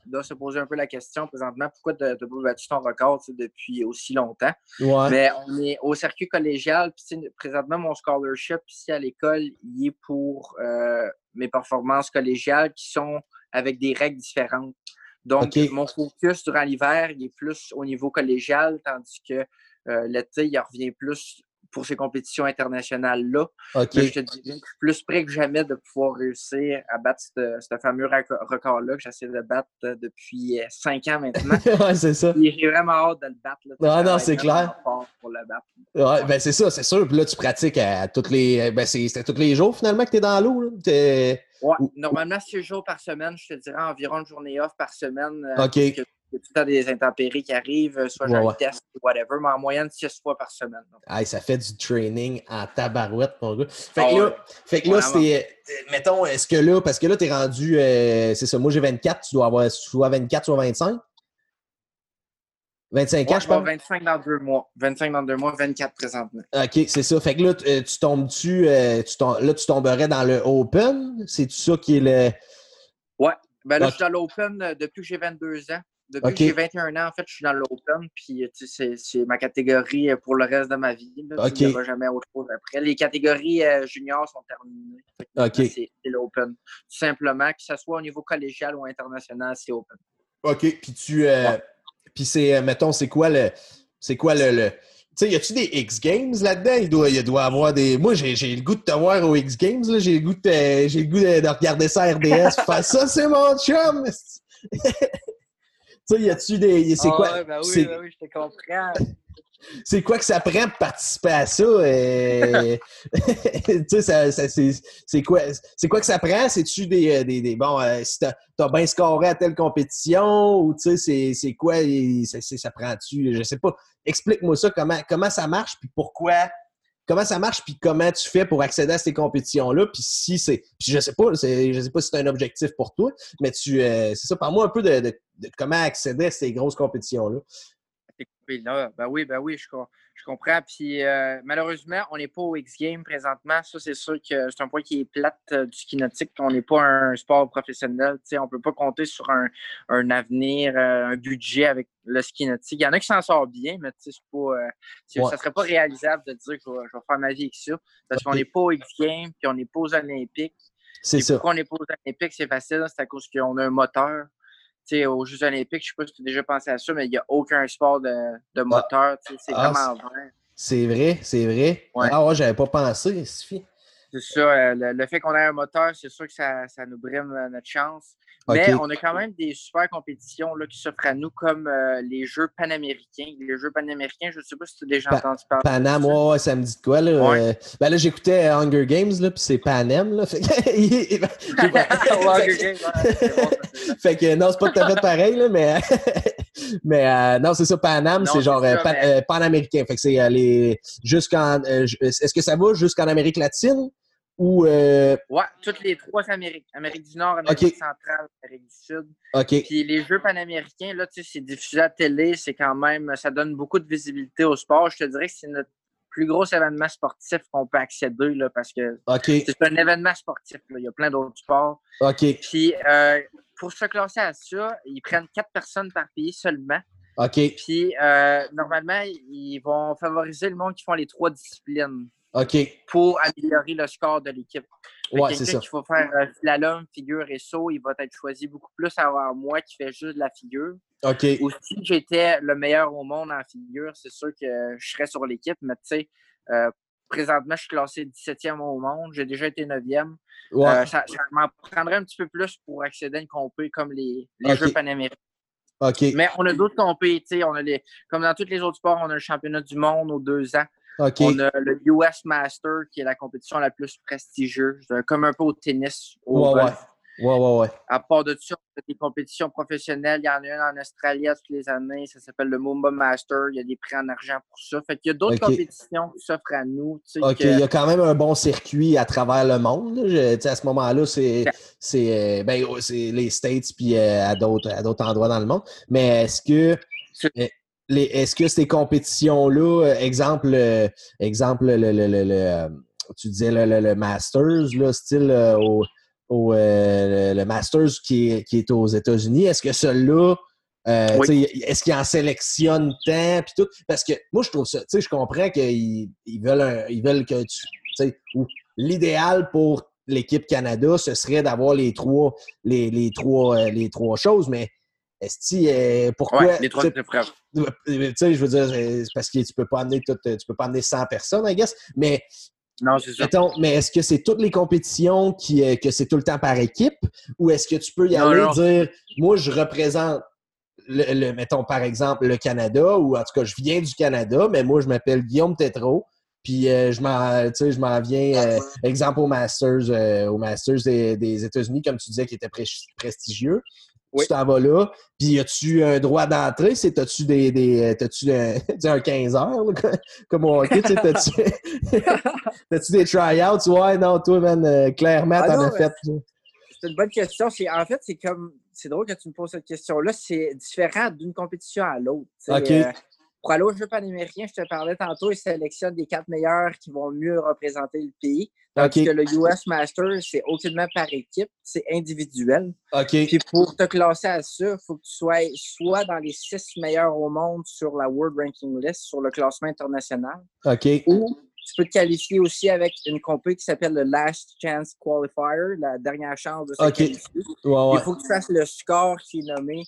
doit se poser un peu la question présentement pourquoi tu pas battu ton record depuis aussi longtemps? Mais on est au circuit collégial. Puis présentement, mon scholarship ici à l'école, il est pour euh, mes performances collégiales qui sont avec des règles différentes. Donc, mon focus durant l'hiver, il est plus au niveau collégial, tandis que euh, l'été, il revient plus pour ces compétitions internationales-là. Je te dis, je suis plus près que jamais de pouvoir réussir à battre ce, fameux record-là que j'essaie de battre euh, depuis euh, cinq ans maintenant. ouais, c'est ça. J'ai vraiment hâte de le battre. Là, non, non, c'est clair. Pour le battre. Ouais, ben c'est ça, c'est sûr. Puis là, tu pratiques à toutes les. Ben, c'était tous les jours finalement que tu es dans l'eau. Ouais, normalement, six jours par semaine, je te dirais environ une journée off par semaine. Euh, OK. Il y a tout le temps des intempéries qui arrivent, euh, soit j'ai un test ou whatever, mais en moyenne, six fois par semaine. ça fait du training en tabarouette, mon gars. Fait que là, fait que là c'était. Mettons, est-ce que là, parce que là, tu es rendu. Euh, c'est ça, moi j'ai 24, tu dois avoir soit 24, soit 25. 25 ans, je pense? 25 dans deux mois. 25 dans deux mois, 24 présentement. OK, c'est ça. Fait que là, euh, tu tombes-tu. tu là, tu tomberais dans le Open? C'est-tu ça qui est le. Ouais. Ben là, je suis dans l'Open depuis que j'ai 22 ans. Depuis que j'ai 21 ans, en fait, je suis dans l'open, puis c'est ma catégorie euh, pour le reste de ma vie. Là, Je ne jamais autre chose après. Les catégories euh, juniors sont terminées. C'est l'open. Tout simplement, que ce soit au niveau collégial ou international, c'est open. OK. Puis tu. Euh, puis c'est, mettons, c'est quoi le. C'est quoi le... le... Tu sais, y a-tu des X Games là-dedans? Il doit, il doit avoir des. Moi, j'ai le goût de te voir aux X Games. J'ai le goût, de, le goût de, regarder ça à RDS. faire ça, c'est mon chum! tu sais, y a-tu des. C'est ah quoi? ben oui, ben oui, je te comprends. c'est quoi que ça prend pour participer à ça? Euh, tu sais, c'est quoi, quoi que ça prend? C'est-tu des, euh, des, des, Bon, euh, si t'as as bien scoré à telle compétition ou tu sais, c'est quoi? Ça, ça prend-tu? Je sais pas. Explique-moi ça, comment, comment ça marche puis pourquoi comment ça marche puis comment tu fais pour accéder à ces compétitions-là puis si c'est je sais pas je sais pas si c'est un objectif pour toi mais tu c'est ça parle-moi un peu de, de, comment accéder à ces grosses compétitions-là ben oui, ben oui, je, je comprends. Puis euh, malheureusement, on n'est pas au X-Game présentement. Ça, c'est sûr que c'est un point qui est plate euh, du ski nautique. On n'est pas un sport professionnel. on ne peut pas compter sur un, avenir, euh, un budget avec le ski nautique. Il y en a qui s'en sortent bien, mais c'est pas, ça ne serait pas réalisable de dire que je vais, faire ma vie avec ça. Parce qu'on n'est pas au X-Game, puis on n'est pas aux Olympiques. C'est ça. Pourquoi on n'est pas aux Olympiques, c'est facile. C'est à cause qu'on a un moteur aux Jeux Olympiques, je ne sais pas si tu as déjà pensé à ça, mais il n'y a aucun sport de, de ah. moteur. C'est ah, vraiment vrai. C'est vrai, c'est vrai. Ah ouais, j'avais pas pensé, C'est ça. Euh, le, fait qu'on ait un moteur, c'est sûr que ça, ça nous brime euh, notre chance. Mais on a quand même des super compétitions là, qui s'offrent à nous, comme euh, les Jeux panaméricains. Les Jeux panaméricains, je ne sais pas si tu as déjà entendu parler. Panam, ouais, ça me dit quoi? Là, euh, ben là, j'écoutais Hunger Games, là, puis c'est Panem. Là, fait que, Hunger Games, fait que non, c'est pas tout à fait pareil, là, mais, mais euh, non, c'est ça, Panam, c'est genre panaméricain. Fait que c'est les jusqu'en. Est-ce que ça va jusqu'en Amérique latine? Ou euh... Ouais, toutes les trois Amériques. Amérique du Nord, Amérique centrale, Amérique du Sud. OK. Puis les Jeux panaméricains, là, tu sais, c'est diffusé à la télé, c'est quand même, ça donne beaucoup de visibilité au sport. Je te dirais que c'est notre plus gros événement sportif qu'on peut accéder, là, parce que c'est un événement sportif, là. Il y a plein d'autres sports. OK. Puis euh, pour se classer à ça, ils prennent quatre personnes par pays seulement. OK. Puis euh, normalement, ils vont favoriser le monde qui font les trois disciplines. OK. Pour améliorer le score de l'équipe. Ouais, c'est ça. qui faut faire euh, slalom, figure et saut, il va être choisi beaucoup plus avant moi qui fais juste de la figure. OK. Ou si j'étais le meilleur au monde en figure, c'est sûr que je serais sur l'équipe, mais tu sais, euh, présentement, je suis classé 17e au monde. J'ai déjà été 9e. Ouais. Euh, ça, m'en prendrait un petit peu plus pour accéder à une compé comme les, les Jeux panaméricains. OK. Mais on a d'autres compés, sais, on a les, comme dans tous les autres sports, on a le championnat du monde aux deux ans. On a le US Master, qui est la compétition la plus prestigieuse, euh, comme un peu au tennis. Au ouais, ouais. Ouais, ouais, À part de ça, des compétitions professionnelles. Il y en a une en Australie toutes les années. Ça s'appelle le Mumba Master. Il y a des prix en argent pour ça. Fait qu'il y a d'autres compétitions qui s'offrent à nous. OK, il y a quand même un bon circuit à travers le monde. à ce moment-là, c'est euh, ben, les States puis euh, à d'autres endroits dans le monde. Mais est-ce que est-ce que ces compétitions-là, euh, exemple, euh, exemple le, le, le, euh, tu disais le, Masters, là, style au, au le Masters qui est, qui est aux États-Unis, est-ce que celui-là, est-ce qu'ils en sélectionnent tant puis tout? Parce que moi, je trouve ça, tu sais, je comprends qu'ils ils veulent, ils veulent que tu, sais, l'idéal pour l'équipe Canada, ce serait d'avoir les trois, les, les, trois, les trois choses, mais est-ce que pourquoi? les trois. Tu sais, je veux dire, parce que tu peux pas amener tu peux pas amener 100 personnes, I guess, mais non, c'est ça. mais est-ce que c'est toutes les compétitions qui, euh, que c'est tout le temps par équipe ou est-ce que tu peux y aller dire moi je représente le, mettons par exemple le Canada ou en tout cas je viens du Canada, mais moi je m'appelle Guillaume Tétrault. Puis euh, je m'en je m'en viens, euh, exemple au Masters, au Masters des, des États-Unis, comme tu disais, qui était prestigieux. Tu t'en vas là. Puis, as-tu un droit d'entrée? C'est, as-tu des, des tu un, 15 heures, comme au hockey? T'as-tu, t'as-tu des tryouts? Ouais, non, toi, man, euh, clairement, ah t'en as fait. C'est une bonne question. C'est, en fait, c'est comme, c'est drôle que tu me poses cette question-là. C'est différent d'une compétition à l'autre. OK. Euh, pour aller aux Jeux panaméricains, je te parlais tantôt, ils sélectionnent les quatre meilleurs qui vont mieux représenter le pays. Tandis que le US Masters, c'est aucunement par équipe, c'est individuel. OK. Puis pour te classer à ça, il faut que tu sois soit dans les six meilleurs au monde sur la World Ranking List, sur le classement international. Ou tu peux te qualifier aussi avec une compé qui s'appelle le Last Chance Qualifier, la dernière chance de se qualifier. Il faut que tu fasses le score qui est nommé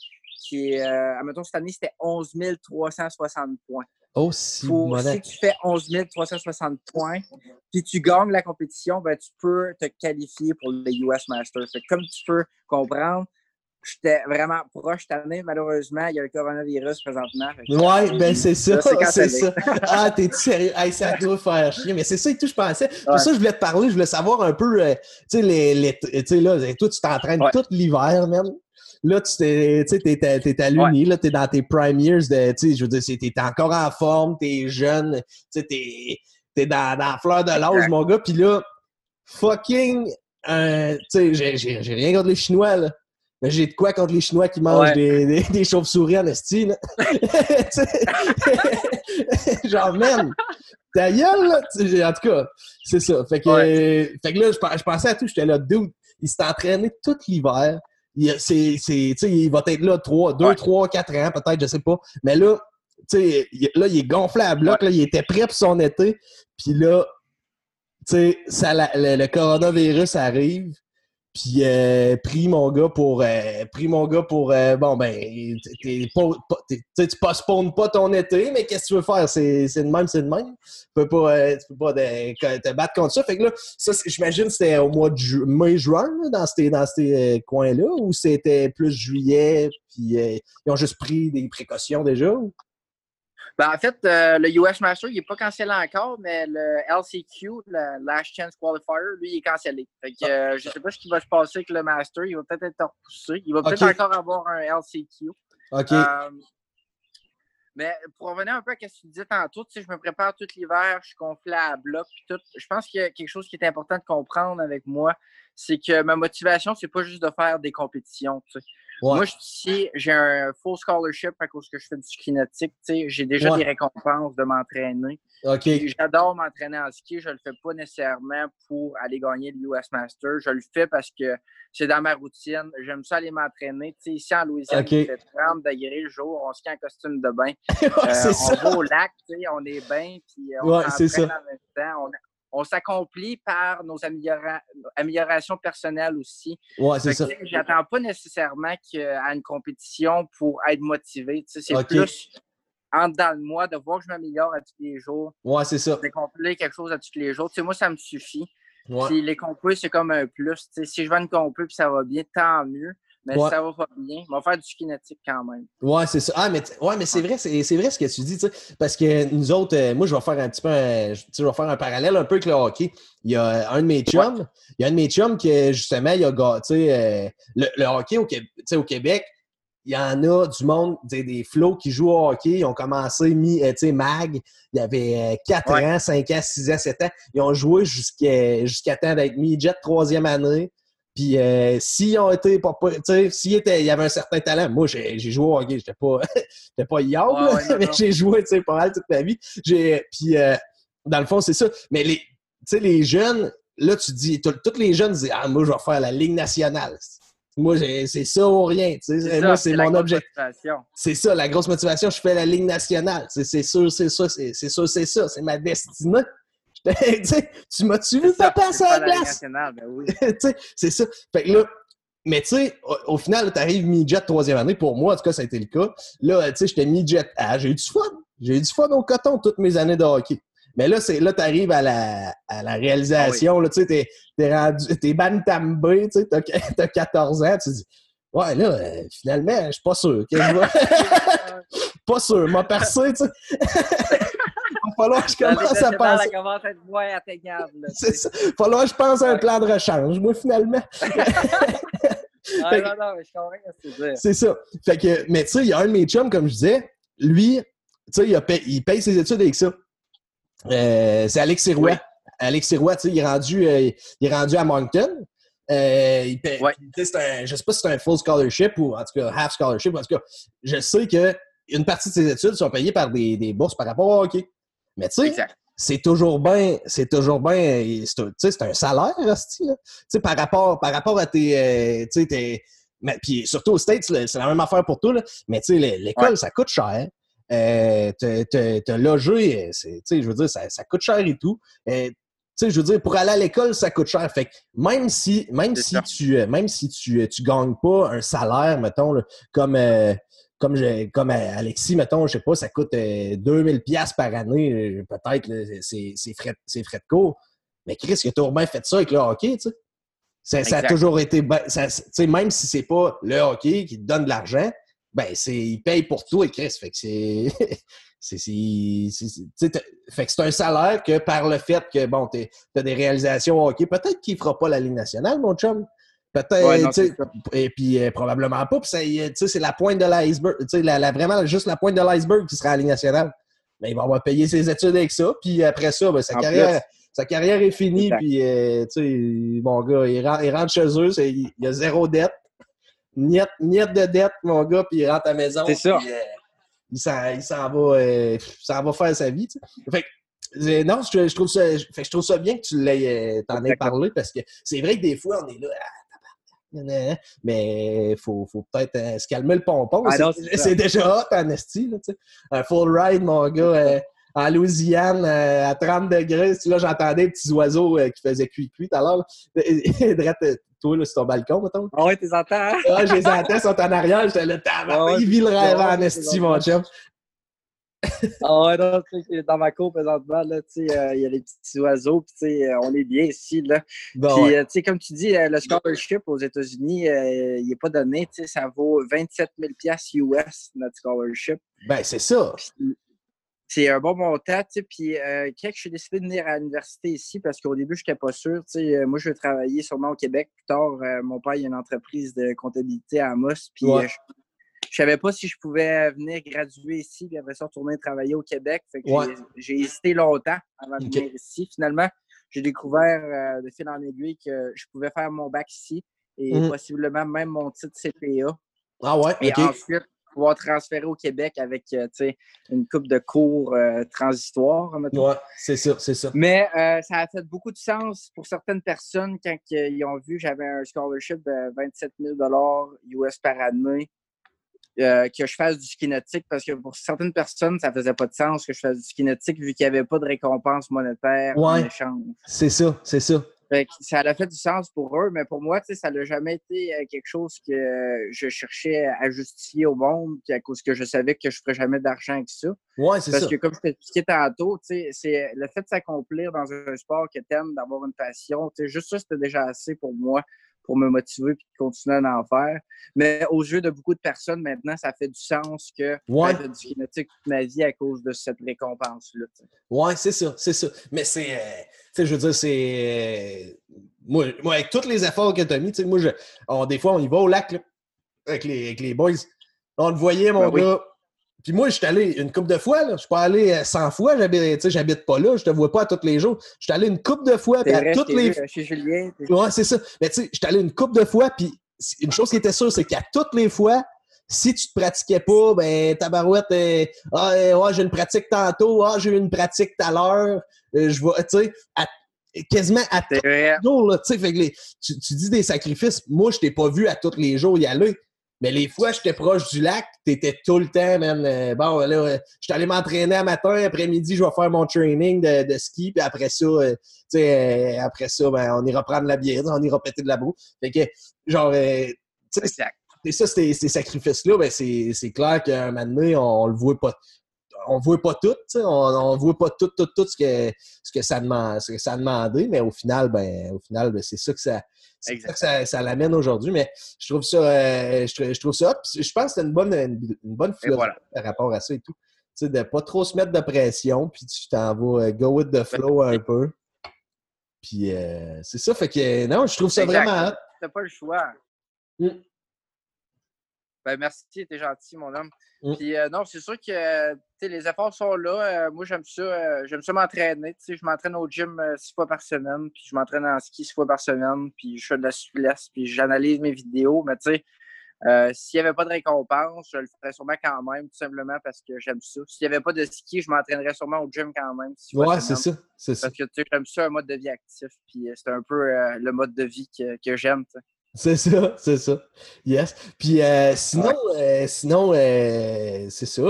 qui est, euh, admettons, cette année, c'était 11 360 points. Oh, si, si tu fais 11 360 points, puis tu gagnes la compétition, ben, tu peux te qualifier pour le US Masters. comme tu peux comprendre, j'étais vraiment proche cette année. Malheureusement, il y a le coronavirus présentement. Ouais, ben c'est ça, c'est ça. Ah, t'es sérieux? Hey, ça doit faire chier. Mais c'est ça et tout, je pensais. Pour ça, je voulais te parler, je voulais savoir un peu, euh, tu sais, les, les tu sais, là, toi, tu t'entraînes tout l'hiver, même. Là, tu t'es, t'es, à l'Uni, là, t'es dans tes prime years de, tu sais, je veux dire, t'es encore en forme, t'es jeune, tu sais, t'es, t'es dans, dans la fleur de l'âge, mon gars, puis là, fucking, euh, tu sais, j'ai rien contre les Chinois, là. Mais j'ai de quoi contre les Chinois qui mangent des, des, chauves-souris en esti, là. Genre, même, ta gueule, là. En tout cas, c'est ça. Fait que, fait que là, je, pensais à tout, j'étais là, dude, il s'est entraîné tout l'hiver il, c'est, il va être là 3, 2, 3, 4 ans, peut-être, je sais pas. Mais là, là, il est gonflé à bloc, là, il était prêt pour son été. Puis là, ça, le, le, coronavirus arrive. Puis euh, pris mon gars pour euh, pris mon gars pour euh, bon ben tu postpones pas ton été, mais qu'est-ce que tu veux faire? C'est le même, c'est le même. Tu peux pas, euh, tu peux pas te battre contre ça. Fait que là, ça, j'imagine c'était au mois de mai-juin dans ces, dans ces coins-là, ou c'était plus juillet, puis ils ont juste pris des précautions déjà? Ben, en fait, euh, le US Master, il n'est pas cancellé encore, mais le LCQ, le Last Chance Qualifier, lui, il est cancellé. Fait que, euh, je ne sais pas ce qui va se passer avec le Master. Il va peut-être être repoussé. Il va peut-être encore avoir un LCQ. OK. Euh, mais pour revenir un peu à ce que tu disais tantôt, tu sais, je me prépare tout l'hiver, je suis gonflé à bloc. Tout. Je pense qu'il y a quelque chose qui est important de comprendre avec moi, c'est que ma motivation, c'est pas juste de faire des compétitions. Tu sais. Moi, je j'ai un full scholarship à cause que je fais du ski nautique. J'ai déjà des récompenses de m'entraîner. J'adore m'entraîner en ski. Je ne le fais pas nécessairement pour aller gagner le US Master. Je le fais parce que c'est dans ma routine. J'aime ça aller m'entraîner. Ici en Louisiane, il fait 30 degrés le jour. On skie en costume de bain. Euh, on va au lac, on est bien, puis on s'entraîne en même temps on s'accomplit par nos améliorations personnelles aussi. Ouais, c'est ça. J'attends pas nécessairement à une compétition pour être motivé. C'est plus en dedans de moi de voir que je m'améliore à tous les jours. Ouais, c'est ça. D'accomplir quelque chose à tous les jours. moi, ça me suffit. Puis les compos, c'est comme un plus. si je vais une compos et ça va bien, tant mieux. Mais ça va pas bien. On va faire du kinétique quand même. Ouais, c'est ça. Ah, mais, ouais, mais c'est vrai, c'est vrai ce que tu dis, tu sais. Parce que nous autres, euh, moi, je vais faire un petit peu un, je vais faire un parallèle un peu avec le hockey. Il y a un de mes chums, il y a un de mes chums qui, justement, il a, tu sais, euh, le, hockey au, au Québec, il y en a du monde, des flots qui jouent au hockey. Ils ont commencé, mi, euh, tu sais, mag. Il y avait 4 ans, 5 ans, 6 ans, 7 ans. Ils ont joué jusqu'à jusqu'à temps d'être mi-jet troisième année. Puis euh, s'ils ont été pas, tu sais, s'il y avait un certain talent, moi j'ai joué au hockey, j'étais pas j'étais pas yard, mais j'ai joué tu sais pas mal toute ma vie. J'ai puis euh, dans le fond c'est ça, mais les tu sais les jeunes là tu dis tous les jeunes disent ah moi je vais faire la ligue nationale. Moi c'est ça ou rien, tu sais, moi c'est mon objectif. C'est ça la grosse motivation, je fais la ligue nationale. C'est sûr, c'est ça, c'est sûr, c'est ça, c'est ma destinée. tu m'as-tu vu pas passer à la glace? Ben c'est ça. Fait que là, mais tu sais, au, final, tu arrives mi-jet troisième année. Pour moi, en tout cas, ça a été le cas. Là, tu sais, j'étais mi-jet A. J'ai eu du fun. J'ai eu du fun au coton toutes mes années de hockey. Mais là, c'est là, tu arrives à la, à la réalisation. Ah tu sais, t'es, t'es rendu, t'es tu sais, t'as, as 14 ans. Tu dis, ouais, là, euh, finalement, je suis pas sûr. pas sûr. M'a percé, tu sais. Falloir que je commence à penser. commence à être moins atteignable. C'est ça. falloir que je pense à un plan de rechange, moi, finalement. Non, non, je comprends ce que tu veux C'est ça. Fait que, mais tu sais, il y a un de mes chums, comme je disais, lui, tu sais, il, paye, il paye ses études avec ça. Euh, c'est Alex Sirois. Oui. Alex Sirois, tu sais, il est rendu, euh, il est rendu à Moncton. Euh, il paye, ouais. un, je sais pas si c'est un full scholarship ou en tout cas half scholarship. En tout cas, je sais que une partie de ses études sont payées par des, des bourses par rapport au hockey. Mais tu sais, c'est toujours bien, c'est toujours bien, c'est un salaire, Tu sais, par rapport, par rapport à tes, euh, tu sais, mais puis surtout aux States, c'est la même affaire pour toi, là. Mais tu sais, l'école, ça coûte cher. Euh, te, te, loger, tu sais, je veux dire, ça, ça, coûte cher et tout. Euh, tu sais, je veux dire, pour aller à l'école, ça coûte cher. Fait que même si, même si tu, euh, même si tu, tu gagnes pas un salaire, mettons, comme, euh, comme, comme Alexis, mettons, je sais pas, ça coûte 2000 euh, pièces par année, euh, peut-être, c'est frais, frais de cours. Mais Chris, il a toujours bien fait ça avec le hockey, tu sais. Ça, ça a toujours été. Ben, ça- tu sais, même si c'est pas le hockey qui te donne de l'argent, ben, c'est, il paye pour tout et Chris. Fait que c'est. fait que c'est un salaire que par le fait que, bon, t'as des réalisations au hockey, peut-être qu'il fera pas la Ligue nationale, mon chum. Peut-être, Ouais, et puis euh, probablement pas. Sais, c'est la pointe de l'iceberg. Tu sais, la, la- vraiment juste la pointe de l'iceberg qui sera à la Ligue nationale. Mais il va avoir payé ses études avec ça. Puis après ça, ben, sa, En carrière, sa carrière est finie. Puis, euh, tu sais, mon gars, il rentre, il rentre chez eux. il a zéro dette. Niette, niette de dette, mon gars. Puis il rentre à la maison. C'est ça. euh, il s'en va, euh, il s'en va faire sa vie. tu sais. Fait que, euh, non, je, je trouve ça, je, fait que je trouve ça bien que tu l'aies, euh, t'en aies parlé parce que c'est vrai que des fois, on est là, ah, mais il faut, faut peut-être euh, se calmer le pompon. Ah C'est- déjà hot en esti. Un full ride, mon gars, euh, en Louisiane, euh, à 30 degrés. Là, j'entendais des petits oiseaux qui faisaient cuit-cuit tout à l'heure. toi, là, sur ton balcon, mettons. Ah ouais, t'es entends, hein? Ah, je les entends, ils sont en arrière. J'étais là, tabarnak, Ah il vit le rêve ouais, en c'est esti, bon. mon chum. Ah ouais, non, dans ma cour présentement, là, tu sais, euh, il y a les petits oiseaux, puis tu sais, euh, on est bien ici, là. Bon, Puis, ouais. euh, tu sais, comme tu dis, le scholarship aux États-Unis, euh, il n'est pas donné, tu sais, ça vaut 27 000 US, notre scholarship. Ben, c'est ça. C'est un bon montant, tu sais, puis euh, quand j'ai décidé de venir à l'université ici, parce qu'au début, je n'étais pas sûr, tu sais, moi, je veux travailler sûrement au Québec. Plus tard, mon père, il a une entreprise de comptabilité à Amos, puis Ouais. je je savais pas si je pouvais venir graduer ici, puis après ça, retourner travailler au Québec. Fait que j'ai- Ouais. j'ai hésité longtemps avant de venir ici. Finalement, j'ai découvert euh, de fil en aiguille que je pouvais faire mon bac ici et Mhm. possiblement même mon titre CPA. Ah ouais, Et ensuite, pouvoir transférer au Québec avec euh, une coupe de cours euh, transitoires. Ouais, c'est ça, c'est ça. Mais euh, ça a fait beaucoup de sens pour certaines personnes quand euh, ils ont vu que j'avais un scholarship de 27 000 US par année, euh, que je fasse du ski nautique, parce que pour certaines personnes, ça faisait pas de sens que je fasse du ski nautique vu qu'il n'y avait pas de récompense monétaire en Ouais. échange. C'est ça, c'est ça. Fait que ça a fait du sens pour eux, mais pour moi, tu sais, ça n'a jamais été euh, quelque chose que je cherchais à justifier au monde, puis à cause que je savais que je ne ferais jamais d'argent avec ça. Ouais, c'est Parce ça. que comme je t'expliquais tantôt, tu sais, c'est le fait de s'accomplir dans un sport que tu aimes, d'avoir une passion, tu sais, juste ça, c'était déjà assez pour moi pour me motiver et continuer à en faire. Mais aux yeux de beaucoup de personnes, maintenant, ça fait du sens que Ouais. fais du kinétique toute ma vie à cause de cette récompense-là. Ouais, c'est ça, c'est ça. Mais c'est, euh, je veux dire, c'est. euh, moi, moi, avec tous les efforts que tu as mis, moi, je, on- des fois, on y va au lac, là, avec les, avec les boys. On le voyait, mon Ben oui. Puis moi, je suis allé une couple de fois, là. Je suis pas allé euh, 100 fois, j'habite, j'habite pas là, je te vois pas tous les jours. Je suis allé une couple de fois, puis à toutes je les vu, euh, chez Julien. Ouais, c'est ça. Mais tu sais, j'étais allé une couple de fois, puis une chose qui était sûre, c'est qu'à toutes les fois, si tu te pratiquais pas, ben, tabarouette, euh, ah, euh, ouais, j'ai une pratique tantôt, ah, j'ai eu une pratique tout à l'heure, euh, je vois, tu sais, à- quasiment à tous les jours, là, tu sais, fait que les- tu, tu dis des sacrifices, moi, je t'ai pas vu à tous les jours y aller, mais les fois, j'étais proche du lac, t'étais tout le temps, man, euh, bon, là, euh, je suis allé m'entraîner à matin, après-midi, je vais faire mon training de, de ski, puis après ça, euh, tu sais, euh, après ça, ben, on ira prendre la bière, on ira péter de la boue. Fait que, genre, euh, tu sais, ça, ces, ces sacrifices-là, ben, c'est c'est clair qu'à un moment donné, on, on le voit pas. On voit pas tout, on, on voit pas tout, tout, tout ce que, ce que ça demande, ce que ça a demandé, mais au final, ben, au final, ben, c'est ça que ça, c'est ça que ça, ça l'amène aujourd'hui. Mais je trouve ça, euh, je, trouve- je trouve ça, je pense que c'est une bonne, une, une bonne philosophie voilà. par rapport à ça et tout. Tu sais, de pas trop se mettre de pression, puis tu t'en vas euh, go with the flow un peu. Puis euh, c'est ça, fait que non, je trouve ça Exact. vraiment. T'as pas le choix. Mm. Ben, merci, t'es gentil, mon homme. Mm. Puis euh, non, c'est sûr que euh, les efforts sont là. Euh, moi, j'aime ça. euh, j'aime ça m'entraîner. Je m'entraîne au gym six fois par semaine, puis je m'entraîne en ski six fois par semaine, puis je fais de la souplesse, puis j'analyse mes vidéos. Mais tu sais, s'il n'y avait pas de récompense, je le ferais sûrement quand même, tout simplement parce que j'aime ça. S'il n'y avait pas de ski, je m'entraînerais sûrement au gym quand même. Ouais, c'est ça. Parce que tu sais, j'aime ça, un mode de vie actif, puis c'est un peu le mode de vie que, que j'aime. C'est ça, c'est ça. Yes. Puis euh, sinon, euh, sinon euh, c'est ça.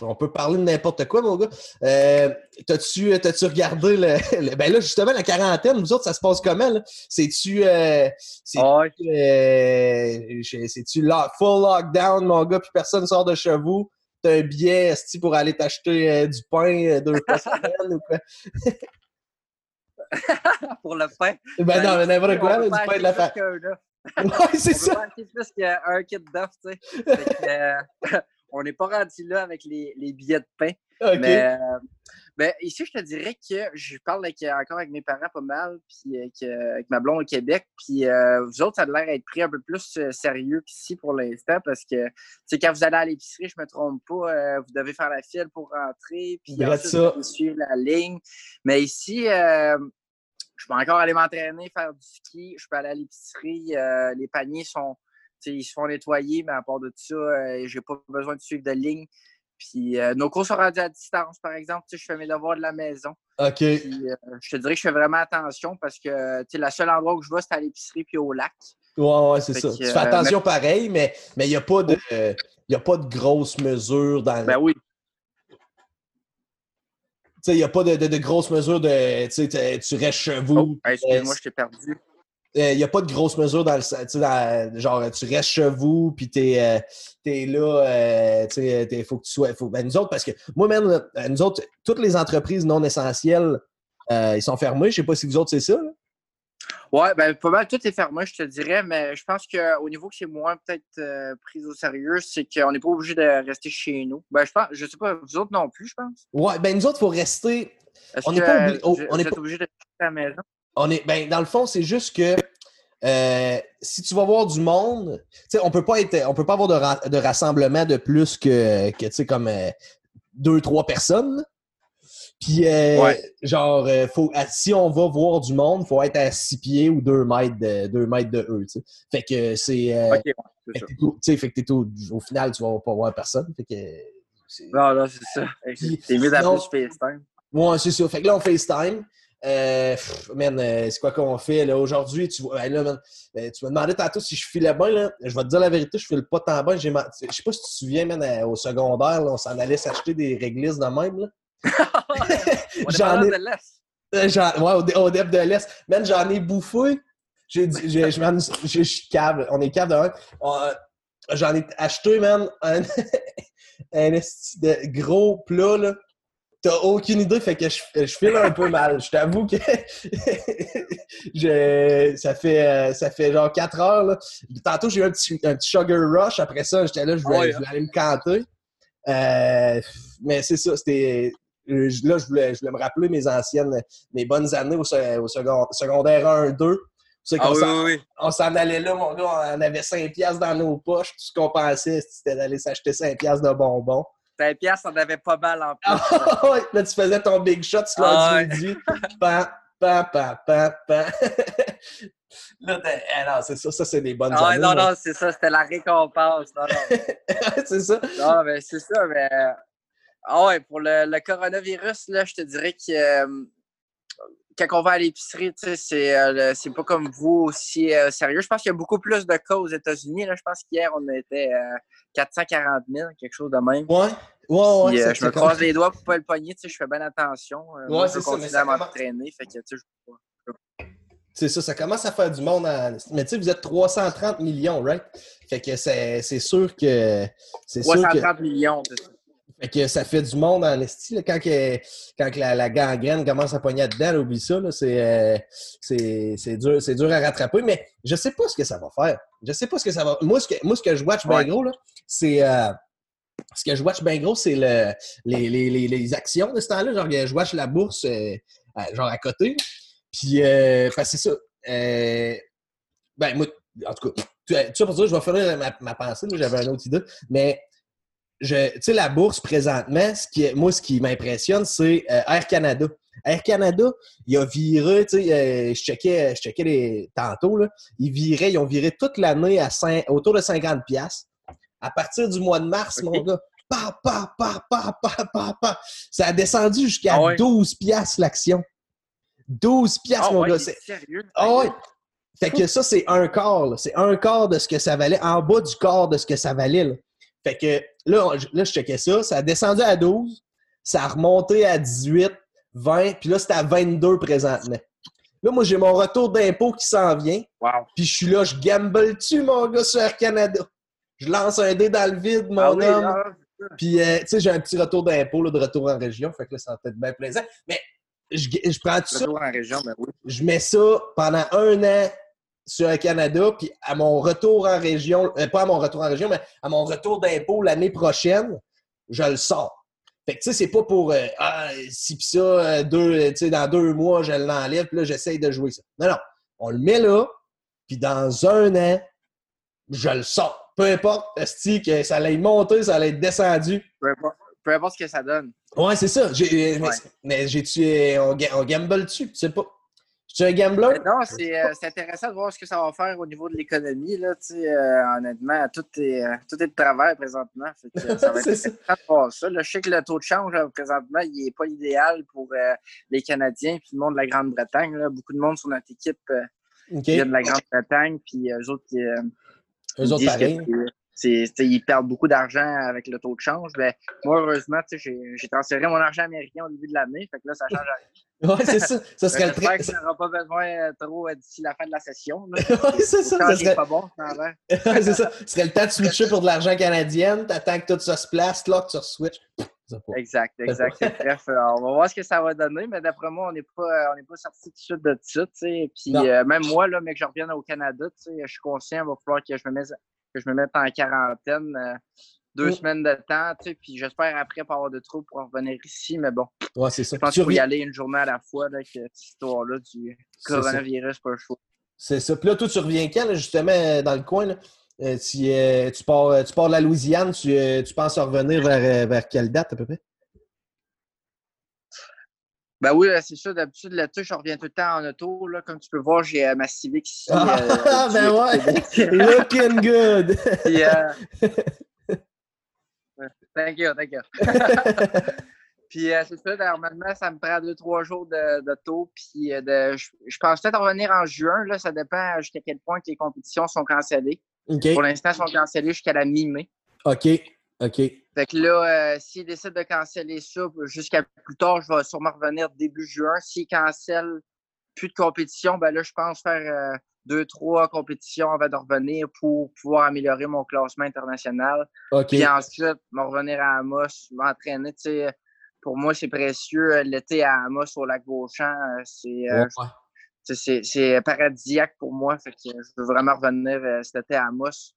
on peut parler de n'importe quoi, mon gars. T'as-tu regardé le, le- Ben là, justement, la quarantaine, nous autres, ça se passe comment? là? C'est-tu c'est-tu lo- full lockdown, mon gars, puis personne sort de chez vous? T'as un billet pour aller t'acheter du pain deux fois semaine ou quoi? pour le pain. Ben non, mais n'importe quoi, du pain de la famille. Ouais, c'est ça. plus qu'un kit tu sais. Euh, on n'est pas rendu là avec les, les billets de pain. Mais euh, ben, ici, je te dirais que je parle avec- encore avec mes parents pas mal, puis avec, euh, avec ma blonde au Québec. Puis euh, vous autres, ça a l'air d'être pris un peu plus euh, sérieux qu'ici pour l'instant, parce que c'est quand vous allez à l'épicerie, je me trompe pas, euh, vous devez faire la file pour rentrer, puis ensuite, ça. suivre la ligne. Mais ici, euh, je peux encore aller m'entraîner, faire du ski, je peux aller à l'épicerie, euh, les paniers sont, ils se font nettoyer, mais à part de ça, euh, j'ai pas besoin de suivre de ligne. Puis euh, nos cours sont rendus à distance, par exemple. Je fais mes devoirs de la maison. OK. Puis euh, je te dirais que je fais vraiment attention parce que tu sais, le seul endroit où je vais, c'est à l'épicerie puis au lac. Ouais, ouais, c'est ça. que, Tu fais attention pareil, mais il n'y a pas de. y a pas de grosses mesures dans. Ben oui. Tu sais, il n'y a pas de, de- de grosses mesures de. Tu sais, t'es- tu restes chez Oh, vous. excuse-moi, je t'ai perdu. Il n'y a pas de grosses mesures dans le. Dans- genre, tu restes chez vous, puis tu es, là. euh, tu sais, il faut que tu sois. Faut, ben, nous autres, parce que moi, même, euh, nous autres, toutes les entreprises non essentielles, euh, ils sont fermés. Je ne sais pas si vous autres, c'est ça. là. Ouais, ben pas mal, tout est fermé, je te dirais, mais je pense qu'au niveau que c'est moins peut-être euh, pris au sérieux, c'est qu'on n'est pas obligé de rester chez nous. Ben, je pense, je sais pas, vous autres non plus, je pense? Ouais, ben nous autres, il faut rester. Est-ce On n'est pas obli- oh, on pas- obligé de rester à la maison? On est, ben, dans le fond, c'est juste que euh, si tu vas voir du monde, tu sais, on peut pas être, on peut pas avoir de, ra- de rassemblement de plus que, que comme euh, deux, trois personnes. Puis, euh, Ouais. genre, euh, faut, à- si on va voir du monde, faut être à six pieds ou deux mètres de, deux mètres de eux, tu sais. Fait que c'est. euh, Ok, ouais, fait que t'es au- tu sais, fait que t'es au, au final, tu vas pas voir personne. Fait que. Non, là, c'est ça. Mieux d'appeler sinon- sur FaceTime. Ouais, c'est ça. Fait que là, on FaceTime. Euh, pff, man, euh, c'est quoi qu'on fait là? Aujourd'hui? Tu, vois- là, man, euh, tu me demandais tantôt si je filais bien. Là. Je vais te dire la vérité, je file pas tant bien. Je sais pas si tu te souviens, man, euh, au secondaire, là, on s'en allait s'acheter des réglisses de même. Là. J'en ai- de l'Est. Euh, j'en- ouais, au, dep de l'Est. Man, j'en ai bouffé. J'ai dit, je suis cave. On est cave de euh, J'en ai acheté, man, un, un de gros plat, là. T'as aucune idée, fait que je, je file un peu mal. Je t'avoue que je, ça, fait, euh, ça fait genre 4 heures. Là. Tantôt, j'ai eu un petit, un petit sugar rush. Après ça, j'étais là, je voulais, je voulais aller me canter. Euh, mais c'est ça, c'était. Euh, Là, je voulais, je voulais me rappeler mes anciennes, mes bonnes années au, se- au second- secondaire 1-2. C'est Ah qu'on oui, s'en- oui, oui. on s'en allait là, mon gars, on avait 5 piastres dans nos poches. Tout ce qu'on pensait, c'était d'aller s'acheter 5 piastres de bonbons. 5 piastres, on avait pas mal en plus. Ah ouais, là, tu faisais ton big shot sur Ah du. Pam, pam, pam, pam, pam. là, t'es- eh non, c'est ça, ça, c'est des bonnes Ah années. non, moi. non, c'est ça, c'était la récompense. Non, non. c'est ça. Non, mais c'est ça, mais. Ah ouais, pour le, le coronavirus, là, je te dirais que euh, quand on va à l'épicerie, tu sais, c'est euh, c'est pas comme vous aussi euh, sérieux. Je pense qu'il y a beaucoup plus de cas aux États-Unis. Je pense qu'hier, on était euh, 440 000, quelque chose de même. Ouais, ouais, ouais. Puis, je me croise les doigts pour pas le pogner, je fais bien attention. Euh, moi, Ouais, je ça, à m'entraîner, fait que, tu sais, je C'est ça, ça commence à faire du monde. en- Mais tu sais, vous êtes 330 millions, right? Fait que c'est sûr que. C'est sûr que. 330 millions, c'est ça. Fait que ça fait du monde en esti. Quand, que, quand que la, la gangrène commence à pogner dedans, là, oublie ça. C'est euh, c'est- dur, dur à rattraper. Mais je sais pas ce que ça va faire. Je sais pas ce que ça va Moi, ce que, moi, ce que je watch bien Ouais. gros, là, c'est. euh, ce que je watch bien gros, c'est le, les, les, les, les actions de ce temps-là. Genre, je watch la bourse, euh, à- genre à côté. Puis, euh, fait que c'est ça. Euh, ben, moi, en tout cas, tu tu sais, pour ça, je vais finir ma, ma pensée. J'avais une autre idée. Mais tu sais, la bourse présentement, ce qui moi, ce qui m'impressionne, c'est euh, Air Canada. Air Canada, il a viré, tu sais, euh, je checkais, je checkais les, tantôt, là, ils viraient, ils ont viré toute l'année à cin- autour de 50 pièces. À partir du mois de mars, mon gars, pa, pa, pa, pa, pa, pa, pa. ça a descendu jusqu'à Ah ouais. 12 pièces l'action. 12 pièces, Ah mon ouais, gars. c'est- sérieux? ah ouais. Fait que ça, c'est un quart. là. C'est un quart de ce que ça valait, en bas du quart de ce que ça valait. Là. Fait que là, là, je checkais ça. Ça a descendu à 12. Ça a remonté à 18, 20. Puis là, c'est à 22 présentement. Là, moi, j'ai mon retour d'impôt qui s'en vient. Wow. Puis je suis là, je gamble-tu, mon gars, sur Air Canada? Je lance un dé dans le vide, mon Ah oui, homme. là, Puis, euh, tu sais, j'ai un petit retour d'impôt, de retour en région. Fait que là, ça va peut-être bien plaisant. Mais je, je prends tout ça. Retour en région, ben oui. Je mets ça pendant un an sur le Canada, puis à mon retour en région, euh, pas à mon retour en région, mais à mon retour d'impôt l'année prochaine, je le sors. Fait que, tu sais, c'est pas pour, euh, ah, si pis ça, euh, deux, dans deux mois, je l'enlève, puis là, j'essaye de jouer ça. Non, non. On le met là, puis dans un an, je le sors. Peu importe, esti, que ça allait monter, ça allait être descendu. Peu importe, peu importe ce que ça donne. Ouais, c'est ça. J'ai- Mais, mais j'ai-tu. On, on gamble dessus, tu sais pas. Suis un gambler? Mais non, c'est euh, c'est intéressant de voir ce que ça va faire au niveau de l'économie. Là, euh, honnêtement, tout est, euh, tout est de travers présentement. Que, euh, ça va être ça. intéressant de voir ça. Là, je sais que le taux de change présentement, il n'est pas idéal pour euh, les Canadiens et le monde de la Grande-Bretagne. Beaucoup de monde sur notre équipe euh, vient de la Grande-Bretagne, puis eux autres, qui, euh, Eux autres, que ils perdent beaucoup d'argent avec le taux de change. Ben, moi, heureusement, j'ai transféré mon argent américain au début de l'année. Fait que là, ça change rien. Ouais, c'est ça. Ça serait le J'espère que ça n'aura pas besoin euh, trop euh, d'ici la fin de la session. Ouais, c'est ça. Ça serait... pas bon. Ouais, c'est ça. Ce serait le temps de switcher pour de l'argent canadien. T'attends que tout ça se place, là, que tu switches. Exact, exact. Bref, euh, on va voir ce que ça va donner, mais d'après moi, on n'est pas, on pas sorti tout de suite de ça. Puis euh, même moi, là, mais que je revienne au Canada, je suis conscient, il va falloir que je me mette, que je me mette en quarantaine euh, deux Mm. semaines de temps. tu sais, Puis j'espère après pas avoir de trous pour revenir ici. Mais bon, Ouais, c'est ça. je pense qu'il faut y aller une journée à la fois avec cette histoire-là du coronavirus, pas le choix. C'est ça. Puis là, toi, tu reviens quand, là, justement, euh, dans le coin? Là? Euh, tu, euh, tu, pars, euh, tu pars de la Louisiane, tu, euh, tu penses revenir vers, euh, vers quelle date à peu près? Ben oui, c'est ça. D'habitude, l'été, je reviens tout le temps en auto. Là. Comme tu peux voir, j'ai euh, ma Civic ici. Ah, euh, ben ouais! Looking good! Puis, euh, Thank you, thank you. Puis c'est ça, normalement, ça me prend deux, trois jours de, de taux. Puis de, je, je pense peut-être revenir en juin. Là, ça dépend jusqu'à quel point que les compétitions sont cancellées. Pour l'instant, elles sont cancellées jusqu'à la mi-mai. OK. OK. Fait que là, euh, s'ils décident de canceller ça jusqu'à plus tard, je vais sûrement revenir début juin. S'ils cancellent plus de compétition, ben là, je pense faire euh, deux, trois compétitions avant de revenir pour pouvoir améliorer mon classement international. OK. Puis ensuite, me revenir à Amos, m'entraîner. Tu sais, pour moi, c'est précieux. Euh, L'été à Amos au lac Beauchamp, euh, c'est euh, Ouais. c'est- paradisiaque pour moi. Fait que je veux vraiment revenir euh, cet été à Amos.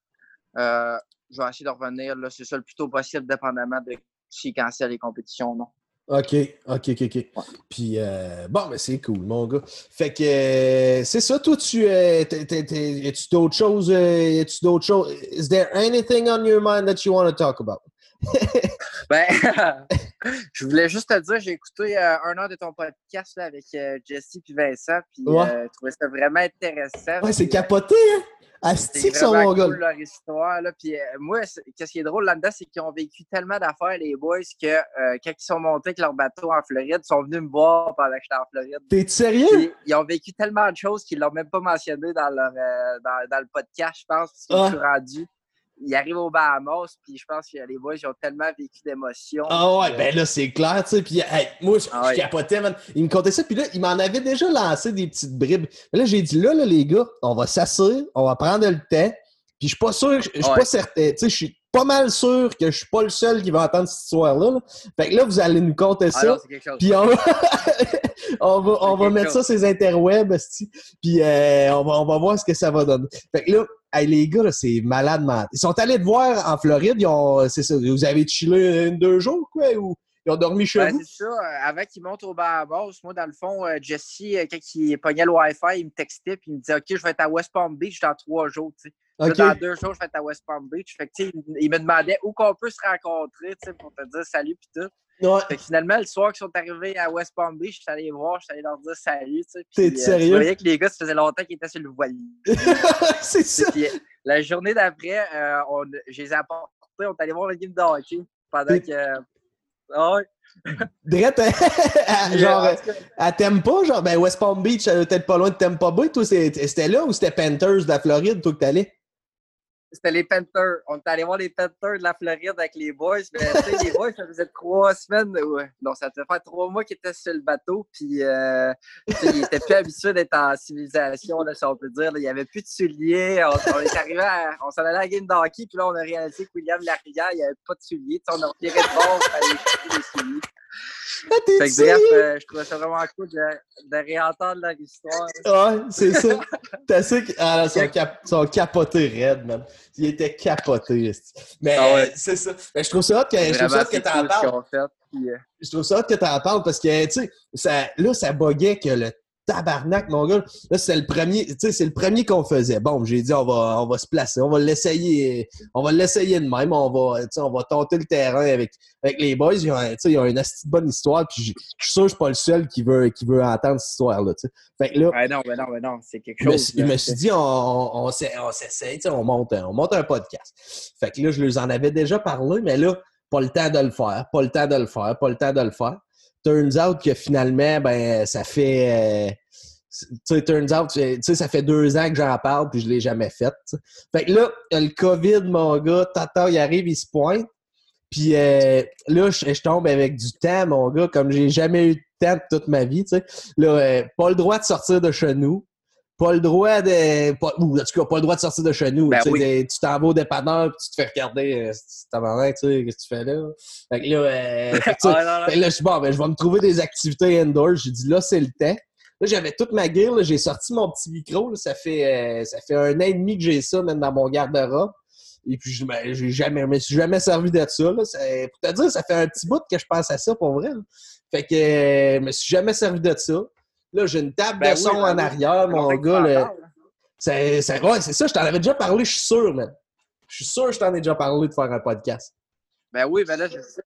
Je vais essayer de revenir. là, C'est ça le plus tôt possible, dépendamment de s'ils cancellent les compétitions ou non. OK, OK, OK, OK. Puis, euh, bon, mais c'est cool, mon gars. Fait que, euh, c'est ça, toi, tu, euh, a-tu d'autres choses, euh, y a-tu d'autres choses? Is there anything on your mind that you want to talk about? Ben, je voulais juste te dire, j'ai écouté euh, un an de ton podcast là, avec euh, Jesse et Vincent, puis Ouais. euh, je trouvais ça vraiment intéressant. Ouais, c'est Puis, capoté, hein? Asti C'est que sont vraiment mon gars. cool leur histoire. Là. Puis, moi, qu'est-ce qui est drôle là-dedans, c'est qu'ils ont vécu tellement d'affaires, les boys, que quand ils sont montés avec leur bateau en Floride, ils sont venus me voir pendant que j'étais en Floride. T'es sérieux? Puis, ils ont vécu tellement de choses qu'ils ne l'ont même pas mentionné dans, leur, dans, dans le podcast, je pense, parce qu'ils Ah. sont rendus. Ils arrivent aux Bahamas, puis je pense que les boys, ils ont tellement vécu d'émotions. Ah ouais, ben là, c'est clair, tu sais. Puis, hey, moi, je, Ah je capotais, man. Il me contait ça, puis là, il m'en avait déjà lancé des petites bribes. Mais là, j'ai dit, là, là, les gars, on va s'asseoir, on va prendre le temps. Puis, je suis pas sûr, je je suis Ouais. pas certain, tu sais, je suis pas mal sûr que je suis pas le seul qui va entendre cette histoire-là. là. Fait que là, vous allez nous conter Ah ça. Puis on va, on va, on va mettre ça sur les interwebs, puis euh, on, va, on va voir ce que ça va donner. Fait que là, hey, les gars, c'est malade, man. Ils sont allés te voir en Floride, ils ont, c'est ça, vous avez chillé une, deux jours, quoi, ou ils ont dormi chez Ben, vous? c'est ça. euh, Avant qu'ils montent au Bahamas, moi, dans le fond, euh, Jesse, quand il pognait le Wi-Fi, il me textait puis il me disait OK, je vais être à West Palm Beach dans trois jours. tu sais. Là, dans deux jours, je vais être à West Palm Beach. Fait que, tu sais, il, il me demandait où qu'on peut se rencontrer pour te dire salut puis tout. Ouais. Fait que finalement, le soir qu'ils sont arrivés à West Palm Beach, je suis allé les voir, je suis allé leur dire salut. T'es euh, sérieux? Tu voyais que les gars, ça faisait longtemps qu'ils étaient sur le voilier. c'est ça. Puis, la journée d'après, euh, on- je les ai apportés, on est allé voir le game de hockey pendant que. Ah ouais. Drette, hein? genre, euh, euh, à Tampa, genre, ben West Palm Beach, euh, peut-être pas loin de Tampa Bay. Toi, c'était là ou c'était Panthers de la Floride, toi, que t'allais? C'était les Panthers. On est allé voir les Panthers de la Floride avec les boys. Mais les boys, ça faisait trois semaines. Ouais. Non, ça fait faire trois mois qu'ils étaient sur le bateau. Puis euh, ils étaient plus habitués d'être en civilisation, là, si on peut dire. Il n'y avait plus de souliers. On, est arrivé à, On s'en allait à la game d'hockey. Puis là, on a réalisé que William Larrière, il n'y avait pas de souliers. on a retiré de bord. Il fallait les souliers. Ah, fait que bref, euh, je trouvais ça vraiment cool de, de réentendre leur histoire. Ouais, c'est ça. T'as ça qu'ils ah, sont, cap sont capotés raides, man. Ils étaient capotés. Mais ah ouais. c'est ça. Mais je trouve ça hot que, ça que t'en parles. Euh, je trouve ça hot que t'en parles parce que, tu sais, là, ça buguait que le tabarnak, mon gars. Là, c'est le premier, tu sais, c'est le premier qu'on faisait. Bon, j'ai dit, on va, on va se placer, on va l'essayer, on va l'essayer de même, on va, tu sais, on va tenter le terrain avec, avec les boys. Ils ont, tu sais, ils ont une bonne histoire, puis je suis sûr que je suis pas le seul qui veut, qui veut entendre cette histoire-là, tu sais. Fait que là. Ouais, non, mais non, mais non, c'est quelque chose. Je me suis dit, on, on, on s'essaye, tu sais, on monte, on monte un podcast. Fait que là, je leur en avais déjà parlé, mais là, pas le temps de le faire, pas le temps de le faire, pas le temps de le faire turns out que finalement, ben, ça fait. Euh, turns out, tu sais, ça fait deux ans que j'en parle puis je l'ai jamais fait. Fait que là, le COVID, mon gars, tata, il arrive, il se pointe. Puis euh, là, je, tombe avec du temps, mon gars, comme j'ai jamais eu de temps toute ma vie. Là, euh, pas le droit de sortir de chez nous pas le droit de. Pas, ou en tout cas, pas le droit de sortir de chez nous. Ben tu t'en vas au dépanneur et tu te fais regarder. Euh, tu sais, qu'est-ce que tu fais là? Fait que là, euh, là, je suis bon, ben, je vais me trouver des activités indoor. J'ai dit là, c'est le temps. Là, j'avais toute ma gear, j'ai sorti mon petit micro. ça, fait, euh, ça fait un an et demi que j'ai ça, même dans mon garde-robe. Et puis, je ben, j'ai jamais, je me suis jamais servi de ça. Là. pour te dire, ça fait un petit bout que je pense à ça, pour vrai. Fait que je me suis jamais servi de ça. Là, j'ai une table ben de son ben en arrière, mon gars. C'est, ouais, c'est ça, je t'en avais déjà parlé, je suis sûr, man. Je suis sûr que je t'en ai déjà parlé de faire un podcast. Ben oui, ben là, je sais.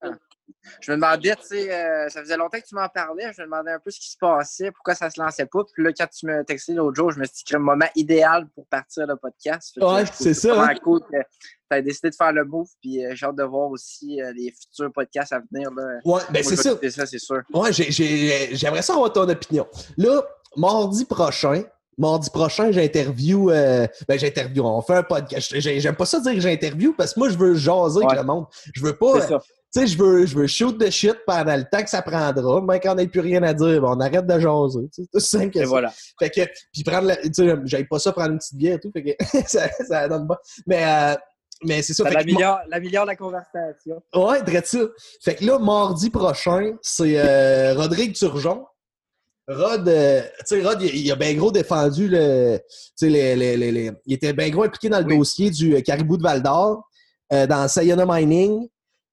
Je me demandais, tu sais, euh, ça faisait longtemps que tu m'en parlais, je me demandais un peu ce qui se passait, pourquoi ça se lançait pas. Puis là, quand tu me textais l'autre jour, je me suis dit que le moment idéal pour partir le podcast. Ouais, c'est ça. Hein? cool que tu as décidé de faire le move, puis euh, j'ai hâte de voir aussi euh, les futurs podcasts à venir. Là. Ouais, ben c'est ça. ça c'est sûr. Ouais, j'aimerais ça avoir ton opinion. Là, mardi prochain, mardi prochain, j'interview. Euh, ben, j'interview. On fait un podcast. J'aime pas ça dire que j'interview parce que moi, je veux jaser avec le monde. Je veux pas. Sais, je veux, je veux shoot de shit pendant le temps que ça prendra. Même quand on n'a plus rien à dire, on arrête de jaser. C'est tout simple que et voilà. Fait que, puis prendre Tu sais, j'aime pas ça prendre une petite bière et tout. Fait que ça, ça donne pas. Mais, euh, mais c'est ça. la, meilleure, la la conversation. Ouais, très ça. Fait que là, mardi prochain, c'est euh, Rodrigue Turgeon. Rod, euh, tu sais, Rod, il, a bien gros défendu le. Tu sais, les, les, les, il était bien gros impliqué dans le dossier du caribou de Val d'Or, dans Sayona Mining.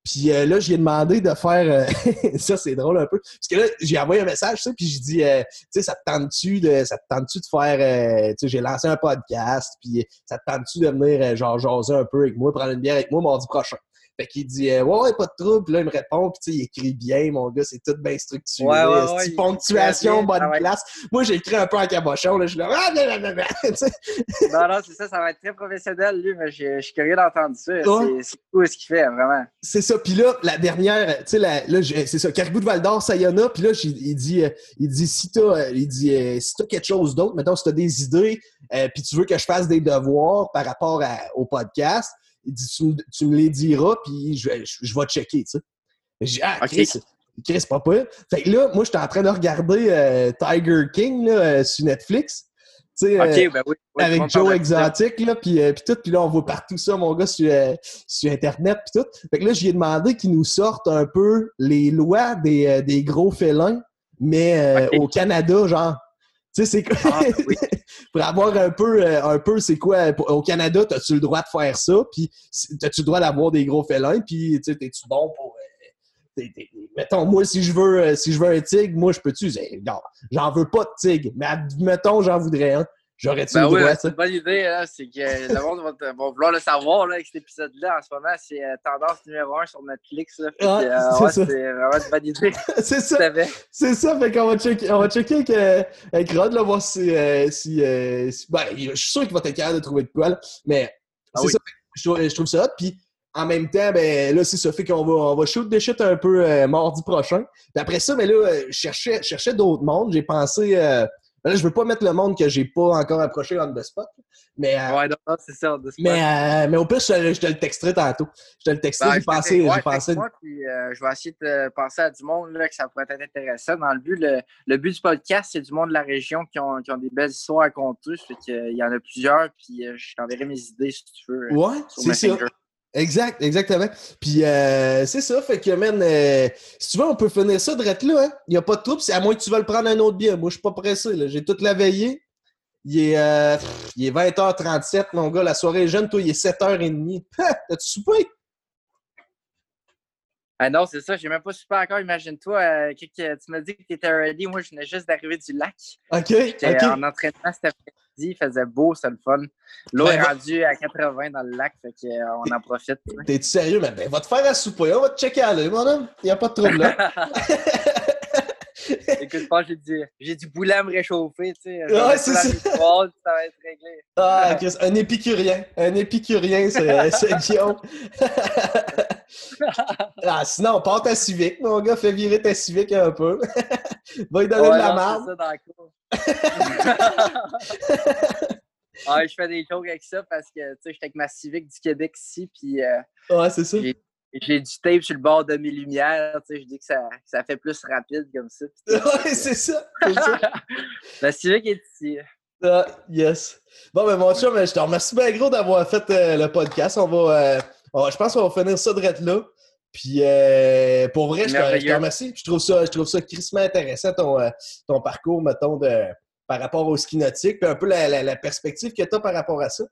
Puis euh, là, j'ai demandé de faire. ça, c'est drôle un peu. Parce que là, j'ai envoyé un message, ça, puis je dis, tu sais, ça te tente-tu de, ça te tente-tu de faire. tu sais, j'ai lancé un podcast, puis ça te tente-tu de venir, genre, jaser un peu avec moi, prendre une bière avec moi mardi prochain? Fait qu'il dit euh, Ouais, ouais, pas de trouble. Puis là, il me répond, puis tu sais, il écrit bien, mon gars, c'est tout bien structuré. Ouais, ouais, ouais, ponctuation, bonne ah place? Moi, j'ai écrit un peu en cabochon, là, je suis là, ah, non, non, non, non, c'est ça, ça va être très professionnel, lui, mais je suis curieux d'entendre ça. C'est cool ce qu'il fait, vraiment. C'est ça. Puis là, la dernière, tu sais, là, c'est ça, Caribou de Val d'Or, Sayona, puis là, il dit, euh, il dit, si t'as, euh, si quelque chose d'autre, mettons, si t'as des idées, puis tu veux que je fasse des devoirs par rapport au podcast, il dit, tu, me les diras, puis je, je, vais checker, tu sais. J'ai ah, Chris, Chris, pas pire. Fait que là, moi, j'étais en train de regarder euh, Tiger King là, euh, sur Netflix. Tu sais, euh, ben oui, avec Joe Exotic, là, puis, puis tout. Puis là, on voit partout ça, mon gars, sur, sur Internet, puis tout. Fait que là, j'ai demandé qu'ils nous sortent un peu les lois des, des gros félins, mais au Canada, genre. Tu sais, c'est quoi? Ah, pour avoir un peu, euh, un peu c'est quoi? Au Canada, as-tu le droit de faire ça? Puis, as-tu le droit d'avoir des gros félins? Puis, tu sais, es-tu bon pour. Euh, mettons, moi, si je veux euh, si je veux un tigre, moi, je peux-tu? J'en veux pas de tigre, mais admettons, j'en voudrais un. J'aurais-tu ben oui, C'est une bonne idée, hein, c'est que le monde va, vouloir le savoir là, avec cet épisode-là. En ce moment, c'est euh, tendance numéro un sur Netflix. Là, ah, euh, c'est vraiment une bonne idée. c'est ça. C'est ça, fait qu'on va checker, on va checker avec, euh, avec Rod, là, voir si. si, ben, je suis sûr qu'il va être capable de trouver de quoi, là, mais ah c'est ça. Je, je, trouve ça hot. Puis en même temps, ben là, c'est ça fait qu'on va, on va shoot des shit un peu mardi prochain. Puis après ça, mais ben, là, je cherchais, cherchais d'autres mondes. J'ai pensé Là, je veux pas mettre le monde que j'ai pas encore approché on the spot. Mais, euh, ouais, non, c'est ça, on the spot. Mais, euh, mais au pire, je te, je te le texterai tantôt. Je te le texterai, j'ai je pensé. euh, vais essayer de penser à du monde là, que ça pourrait être intéressant. Dans le but, le, le but du podcast, c'est du monde de la région qui ont, qui ont des belles histoires à conter. Fait que, euh, il y en a plusieurs, puis euh, je t'enverrai mes idées si tu veux. euh, Ouais, c'est ça. Exact, exactement. Puis euh, c'est ça, fait que, man, euh, si tu veux, on peut finir ça direct là, hein. Il n'y a pas de trouble, à moins que tu veuilles prendre un autre bière. Moi, je suis pas pressé, là. J'ai toute la veillée. Il est, euh, il est 20h37, mon gars. La soirée est jeune, toi, il est 7h30. T'as-tu soupé? Ah non, c'est ça, j'ai même pas super encore. Imagine-toi, euh, tu m'as dit que tu étais ready. Moi, je venais juste d'arriver du lac. OK, J'étais en entraînement cet après-midi, il faisait beau, c'est le fun. L'eau Ben, est rendue à 80 dans le lac, fait qu'on en profite. T'es-tu sérieux? Mais ben, va te faire à souper. On va te checker à l'œil, mon homme. Il n'y a pas de trouble là. Écoute, que j'ai du, j'ai du boulet à me réchauffer, tu sais. Ouais, c'est ça. ça va être réglé. Ah, Chris, un épicurien. Un épicurien, c'est c'est Guillaume. ah, sinon, porte ta civique, mon gars. Fais virer ta civique un peu. Va lui donner Ouais, de la marde. Ah, je fais des jokes avec ça parce que, tu sais, j'étais avec ma Civic du Québec ici, puis euh, Ouais, c'est ça. j'ai du tape sur le bord de mes lumières, tu sais, je dis que ça, que ça fait plus rapide comme ça. Ouais, c'est ça. La Civic est ici. Ah, yes. Bon, ben, mon chum, je te remercie bien gros d'avoir fait euh, le podcast. On va, euh, on- je pense qu'on va finir ça direct là. Puis, euh, pour vrai, je te, remercie. Je trouve ça, je trouve ça crissement intéressant, ton, euh, ton parcours, mettons, de, par rapport au ski nautique, puis un peu la, la- la perspective que tu as par rapport à ça.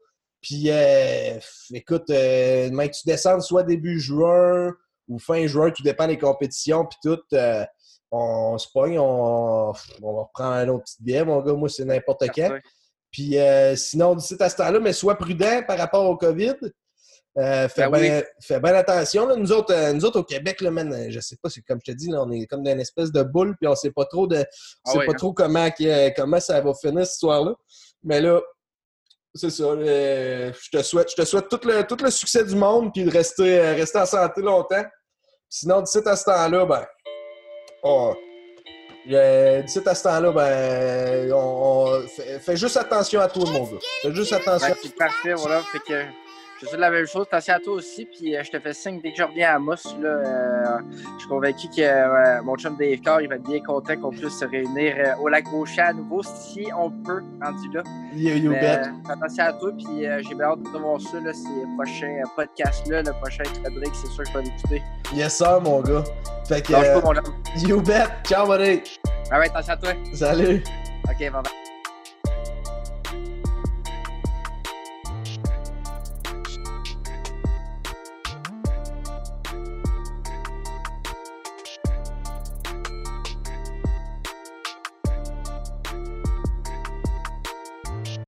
Puis, euh, écoute, euh, même que tu descendes soit début juin ou fin juin, tout dépend des compétitions, puis tout, on se pogne, on, on va reprendre un autre petit billet, mon gars. Moi, c'est n'importe quand. Puis sinon, d'ici à ce temps-là, mais sois prudent par rapport au COVID. Euh, fais Ben bien fais bien attention. là. Nous, autres, euh, nous autres, au Québec, là, man, euh, je sais pas, c'est comme je te dis, là, on est comme dans une espèce de boule, puis on sait pas trop de. On Ah sait ouais, pas hein. trop comment, que- comment ça va finir cette histoire-là. Mais là, c'est ça. euh, je te souhaite, je te souhaite tout le, tout le succès du monde, puis de rester, euh, rester en santé longtemps. Sinon, d'ici à ce temps-là, ben. Euh, d'ici à ce temps-là, ben, on, on- fais, fais juste attention à toi, mon gars. Fais juste attention. Ouais, c'est parfait, voilà. Fait que je suis la même chose. Attention à toi aussi. Puis euh, je te fais signe dès que je reviens à Moss. Là, euh, je suis convaincu que euh, mon chum Dave Carr, il va être bien content qu'on puisse se réunir au lac Beauchamp à nouveau, si on peut, rendu là. You, you Mais, attention à toi. Puis j'ai bien hâte de voir ça, là, ces prochains podcasts-là. Le prochain Frédéric, c'est sûr que je vais l'écouter. Yes, sir, mon gars. Fait que, pas, mon homme. you bet. Ciao, buddy. Ah ouais, attention à toi. Salut. OK, bye bye.